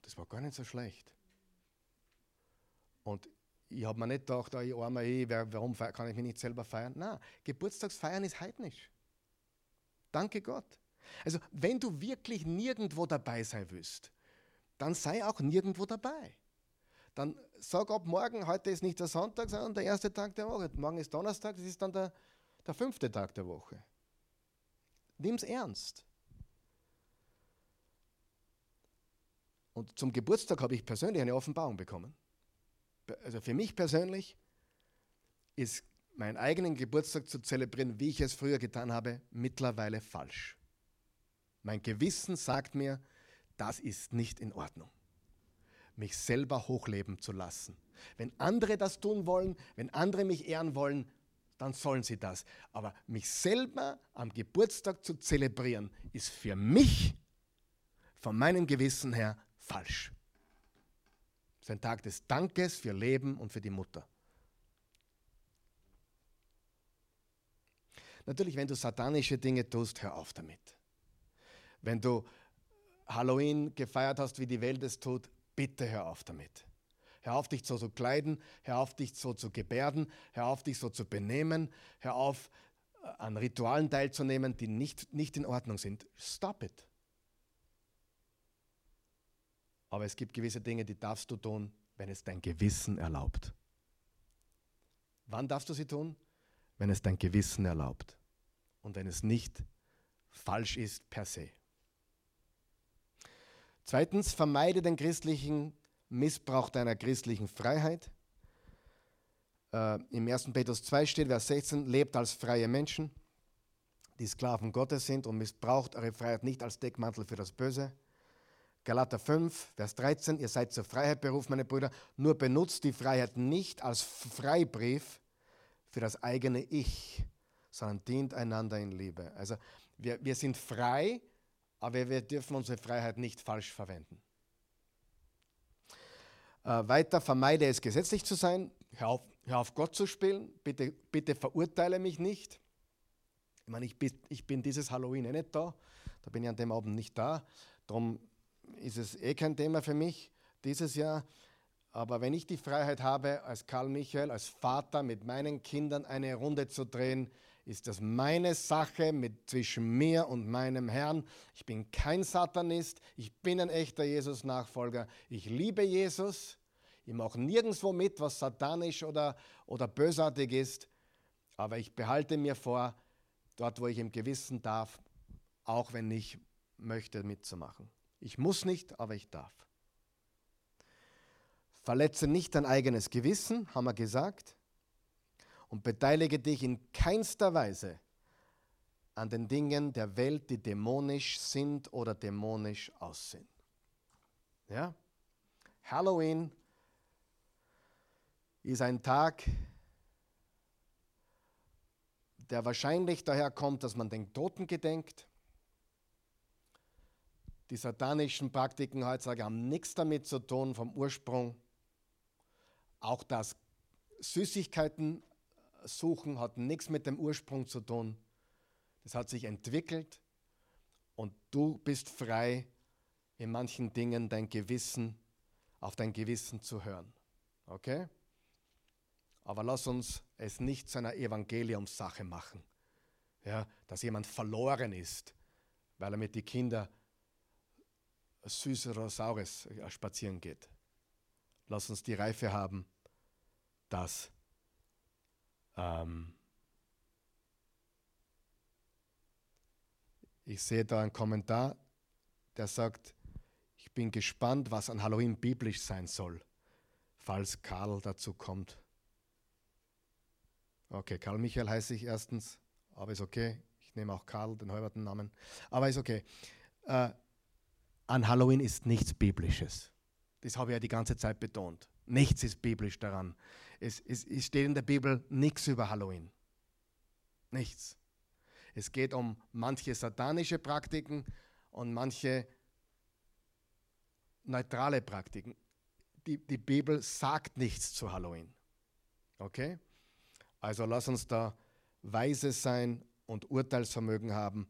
Das war gar nicht so schlecht. Und ich habe mir nicht gedacht, oh, ich armer ich, warum kann ich mich nicht selber feiern? Nein, Geburtstagsfeiern ist heidnisch. Danke Gott. Also, wenn du wirklich nirgendwo dabei sein willst, dann sei auch nirgendwo dabei. Dann sag ab morgen, heute ist nicht der Sonntag, sondern der erste Tag der Woche. Morgen ist Donnerstag, das ist dann der, der fünfte Tag der Woche. Nimm es ernst. Und zum Geburtstag habe ich persönlich eine Offenbarung bekommen. Also für mich persönlich ist meinen eigenen Geburtstag zu zelebrieren, wie ich es früher getan habe, mittlerweile falsch. Mein Gewissen sagt mir, das ist nicht in Ordnung, mich selber hochleben zu lassen. Wenn andere das tun wollen, wenn andere mich ehren wollen, dann sollen sie das. Aber mich selber am Geburtstag zu zelebrieren, ist für mich von meinem Gewissen her falsch. Es ist ein Tag des Dankes für Leben und für die Mutter. Natürlich, wenn du satanische Dinge tust, hör auf damit. Wenn du Halloween gefeiert hast, wie die Welt es tut, bitte hör auf damit. Hör auf, dich so zu kleiden, hör auf, dich so zu gebärden, hör auf, dich so zu benehmen, hör auf, äh, an Ritualen teilzunehmen, die nicht, nicht in Ordnung sind. Stop it. Aber es gibt gewisse Dinge, die darfst du tun, wenn es dein Gewissen erlaubt. Wann darfst du sie tun? Wenn es dein Gewissen erlaubt und wenn es nicht falsch ist per se. Zweitens, vermeide den christlichen Missbrauch deiner christlichen Freiheit. Äh, Im 1. Petrus 2 steht, Vers 16, lebt als freie Menschen, die Sklaven Gottes sind und missbraucht eure Freiheit nicht als Deckmantel für das Böse. Galater 5, Vers 13, ihr seid zur Freiheit berufen, meine Brüder, nur benutzt die Freiheit nicht als Freibrief für das eigene Ich, sondern dient einander in Liebe. Also wir, wir sind frei, aber wir dürfen unsere Freiheit nicht falsch verwenden. Äh, weiter, vermeide es gesetzlich zu sein, hör auf, hör auf Gott zu spielen, bitte, bitte verurteile mich nicht. Ich meine, ich ich bin dieses Halloween eh nicht da, da bin ich an dem Abend nicht da, darum ist es eh kein Thema für mich dieses Jahr. Aber wenn ich die Freiheit habe, als Karl Michael, als Vater mit meinen Kindern eine Runde zu drehen, ist das meine Sache mit zwischen mir und meinem Herrn. Ich bin kein Satanist, ich bin ein echter Jesus-Nachfolger. Ich liebe Jesus. Ich mache nirgendwo mit, was satanisch oder, oder bösartig ist. Aber ich behalte mir vor, dort, wo ich im Gewissen darf, auch wenn ich möchte, mitzumachen. Ich muss nicht, aber ich darf. Verletze nicht dein eigenes Gewissen, haben wir gesagt, und beteilige dich in keinster Weise an den Dingen der Welt, die dämonisch sind oder dämonisch aussehen. Ja? Halloween ist ein Tag, der wahrscheinlich daher kommt, dass man den Toten gedenkt, die satanischen Praktiken heutzutage haben nichts damit zu tun vom Ursprung. Auch das Süßigkeiten suchen hat nichts mit dem Ursprung zu tun. Das hat sich entwickelt und du bist frei, in manchen Dingen dein Gewissen, auf dein Gewissen zu hören. Okay? Aber lass uns es nicht zu einer Evangeliumssache machen. Ja, dass jemand verloren ist, weil er mit den Kindern süßer Saures äh, spazieren geht. Lass uns die Reife haben, dass ähm, ich sehe da einen Kommentar, der sagt, ich bin gespannt, was an Halloween biblisch sein soll, falls Karl dazu kommt. Okay, Karl Michael heiße ich erstens, aber ist okay. Ich nehme auch Karl, den halberten Namen, aber ist okay. Äh, an Halloween ist nichts Biblisches. Das habe ich ja die ganze Zeit betont. Nichts ist biblisch daran. Es, es, es steht in der Bibel nichts über Halloween. Nichts. Es geht um manche satanische Praktiken und manche neutrale Praktiken. Die, die Bibel sagt nichts zu Halloween. Okay? Also lass uns da weise sein und Urteilsvermögen haben.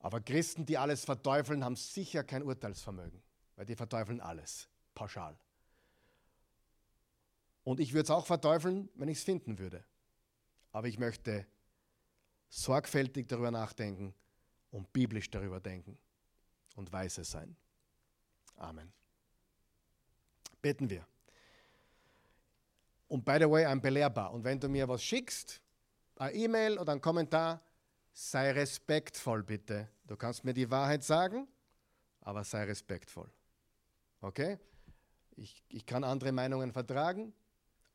Aber Christen, die alles verteufeln, haben sicher kein Urteilsvermögen, weil die verteufeln alles, pauschal. Und ich würde es auch verteufeln, wenn ich es finden würde. Aber ich möchte sorgfältig darüber nachdenken und biblisch darüber denken und weise sein. Amen. Beten wir. Und by the way, I'm belehrbar. Und wenn du mir was schickst, eine E-Mail oder einen Kommentar, sei respektvoll bitte. Du kannst mir die Wahrheit sagen, aber sei respektvoll. Okay? Ich, ich kann andere Meinungen vertragen,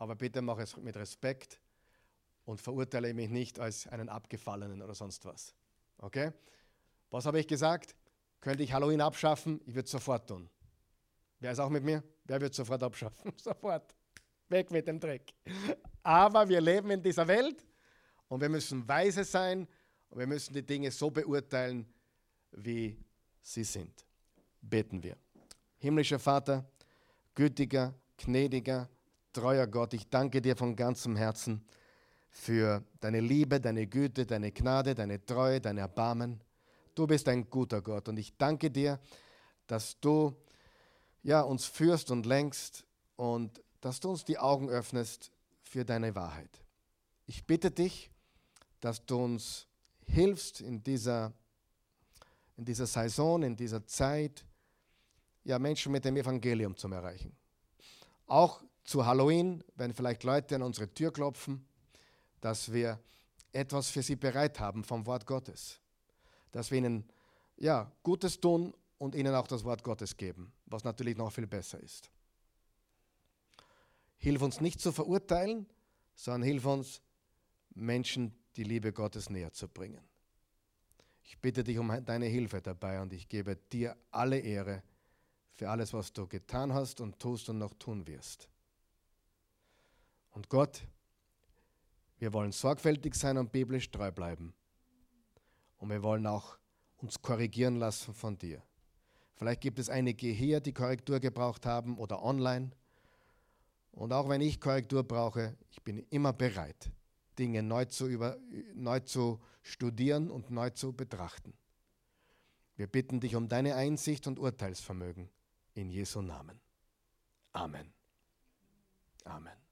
aber bitte mach es mit Respekt und verurteile mich nicht als einen Abgefallenen oder sonst was. Okay? Was habe ich gesagt? Könnte ich Halloween abschaffen? Ich würde es sofort tun. Wer ist auch mit mir? Wer wird sofort abschaffen? sofort. Weg mit dem Dreck. Aber wir leben in dieser Welt und wir müssen weise sein und wir müssen die Dinge so beurteilen, wie sie sind. Beten wir. Himmlischer Vater, gütiger, gnädiger, treuer Gott, ich danke dir von ganzem Herzen für deine Liebe, deine Güte, deine Gnade, deine Treue, dein Erbarmen. Du bist ein guter Gott und ich danke dir, dass du ja, uns führst und lenkst und dass du uns die Augen öffnest für deine Wahrheit. Ich bitte dich, dass du uns hilfst in dieser, in dieser Saison, in dieser Zeit, ja, Menschen mit dem Evangelium zu erreichen. Auch zu Halloween, wenn vielleicht Leute an unsere Tür klopfen, dass wir etwas für sie bereit haben vom Wort Gottes. Dass wir ihnen ja, Gutes tun und ihnen auch das Wort Gottes geben, was natürlich noch viel besser ist. Hilf uns nicht zu verurteilen, sondern hilf uns, Menschen die Liebe Gottes näher zu bringen. Ich bitte dich um deine Hilfe dabei und ich gebe dir alle Ehre für alles, was du getan hast und tust und noch tun wirst. Und Gott, wir wollen sorgfältig sein und biblisch treu bleiben. Und wir wollen auch uns korrigieren lassen von dir. Vielleicht gibt es einige hier, die Korrektur gebraucht haben oder online. Und auch wenn ich Korrektur brauche, ich bin immer bereit, Dinge neu zu, über, neu zu studieren und neu zu betrachten. Wir bitten dich um deine Einsicht und Urteilsvermögen in Jesu Namen. Amen. Amen.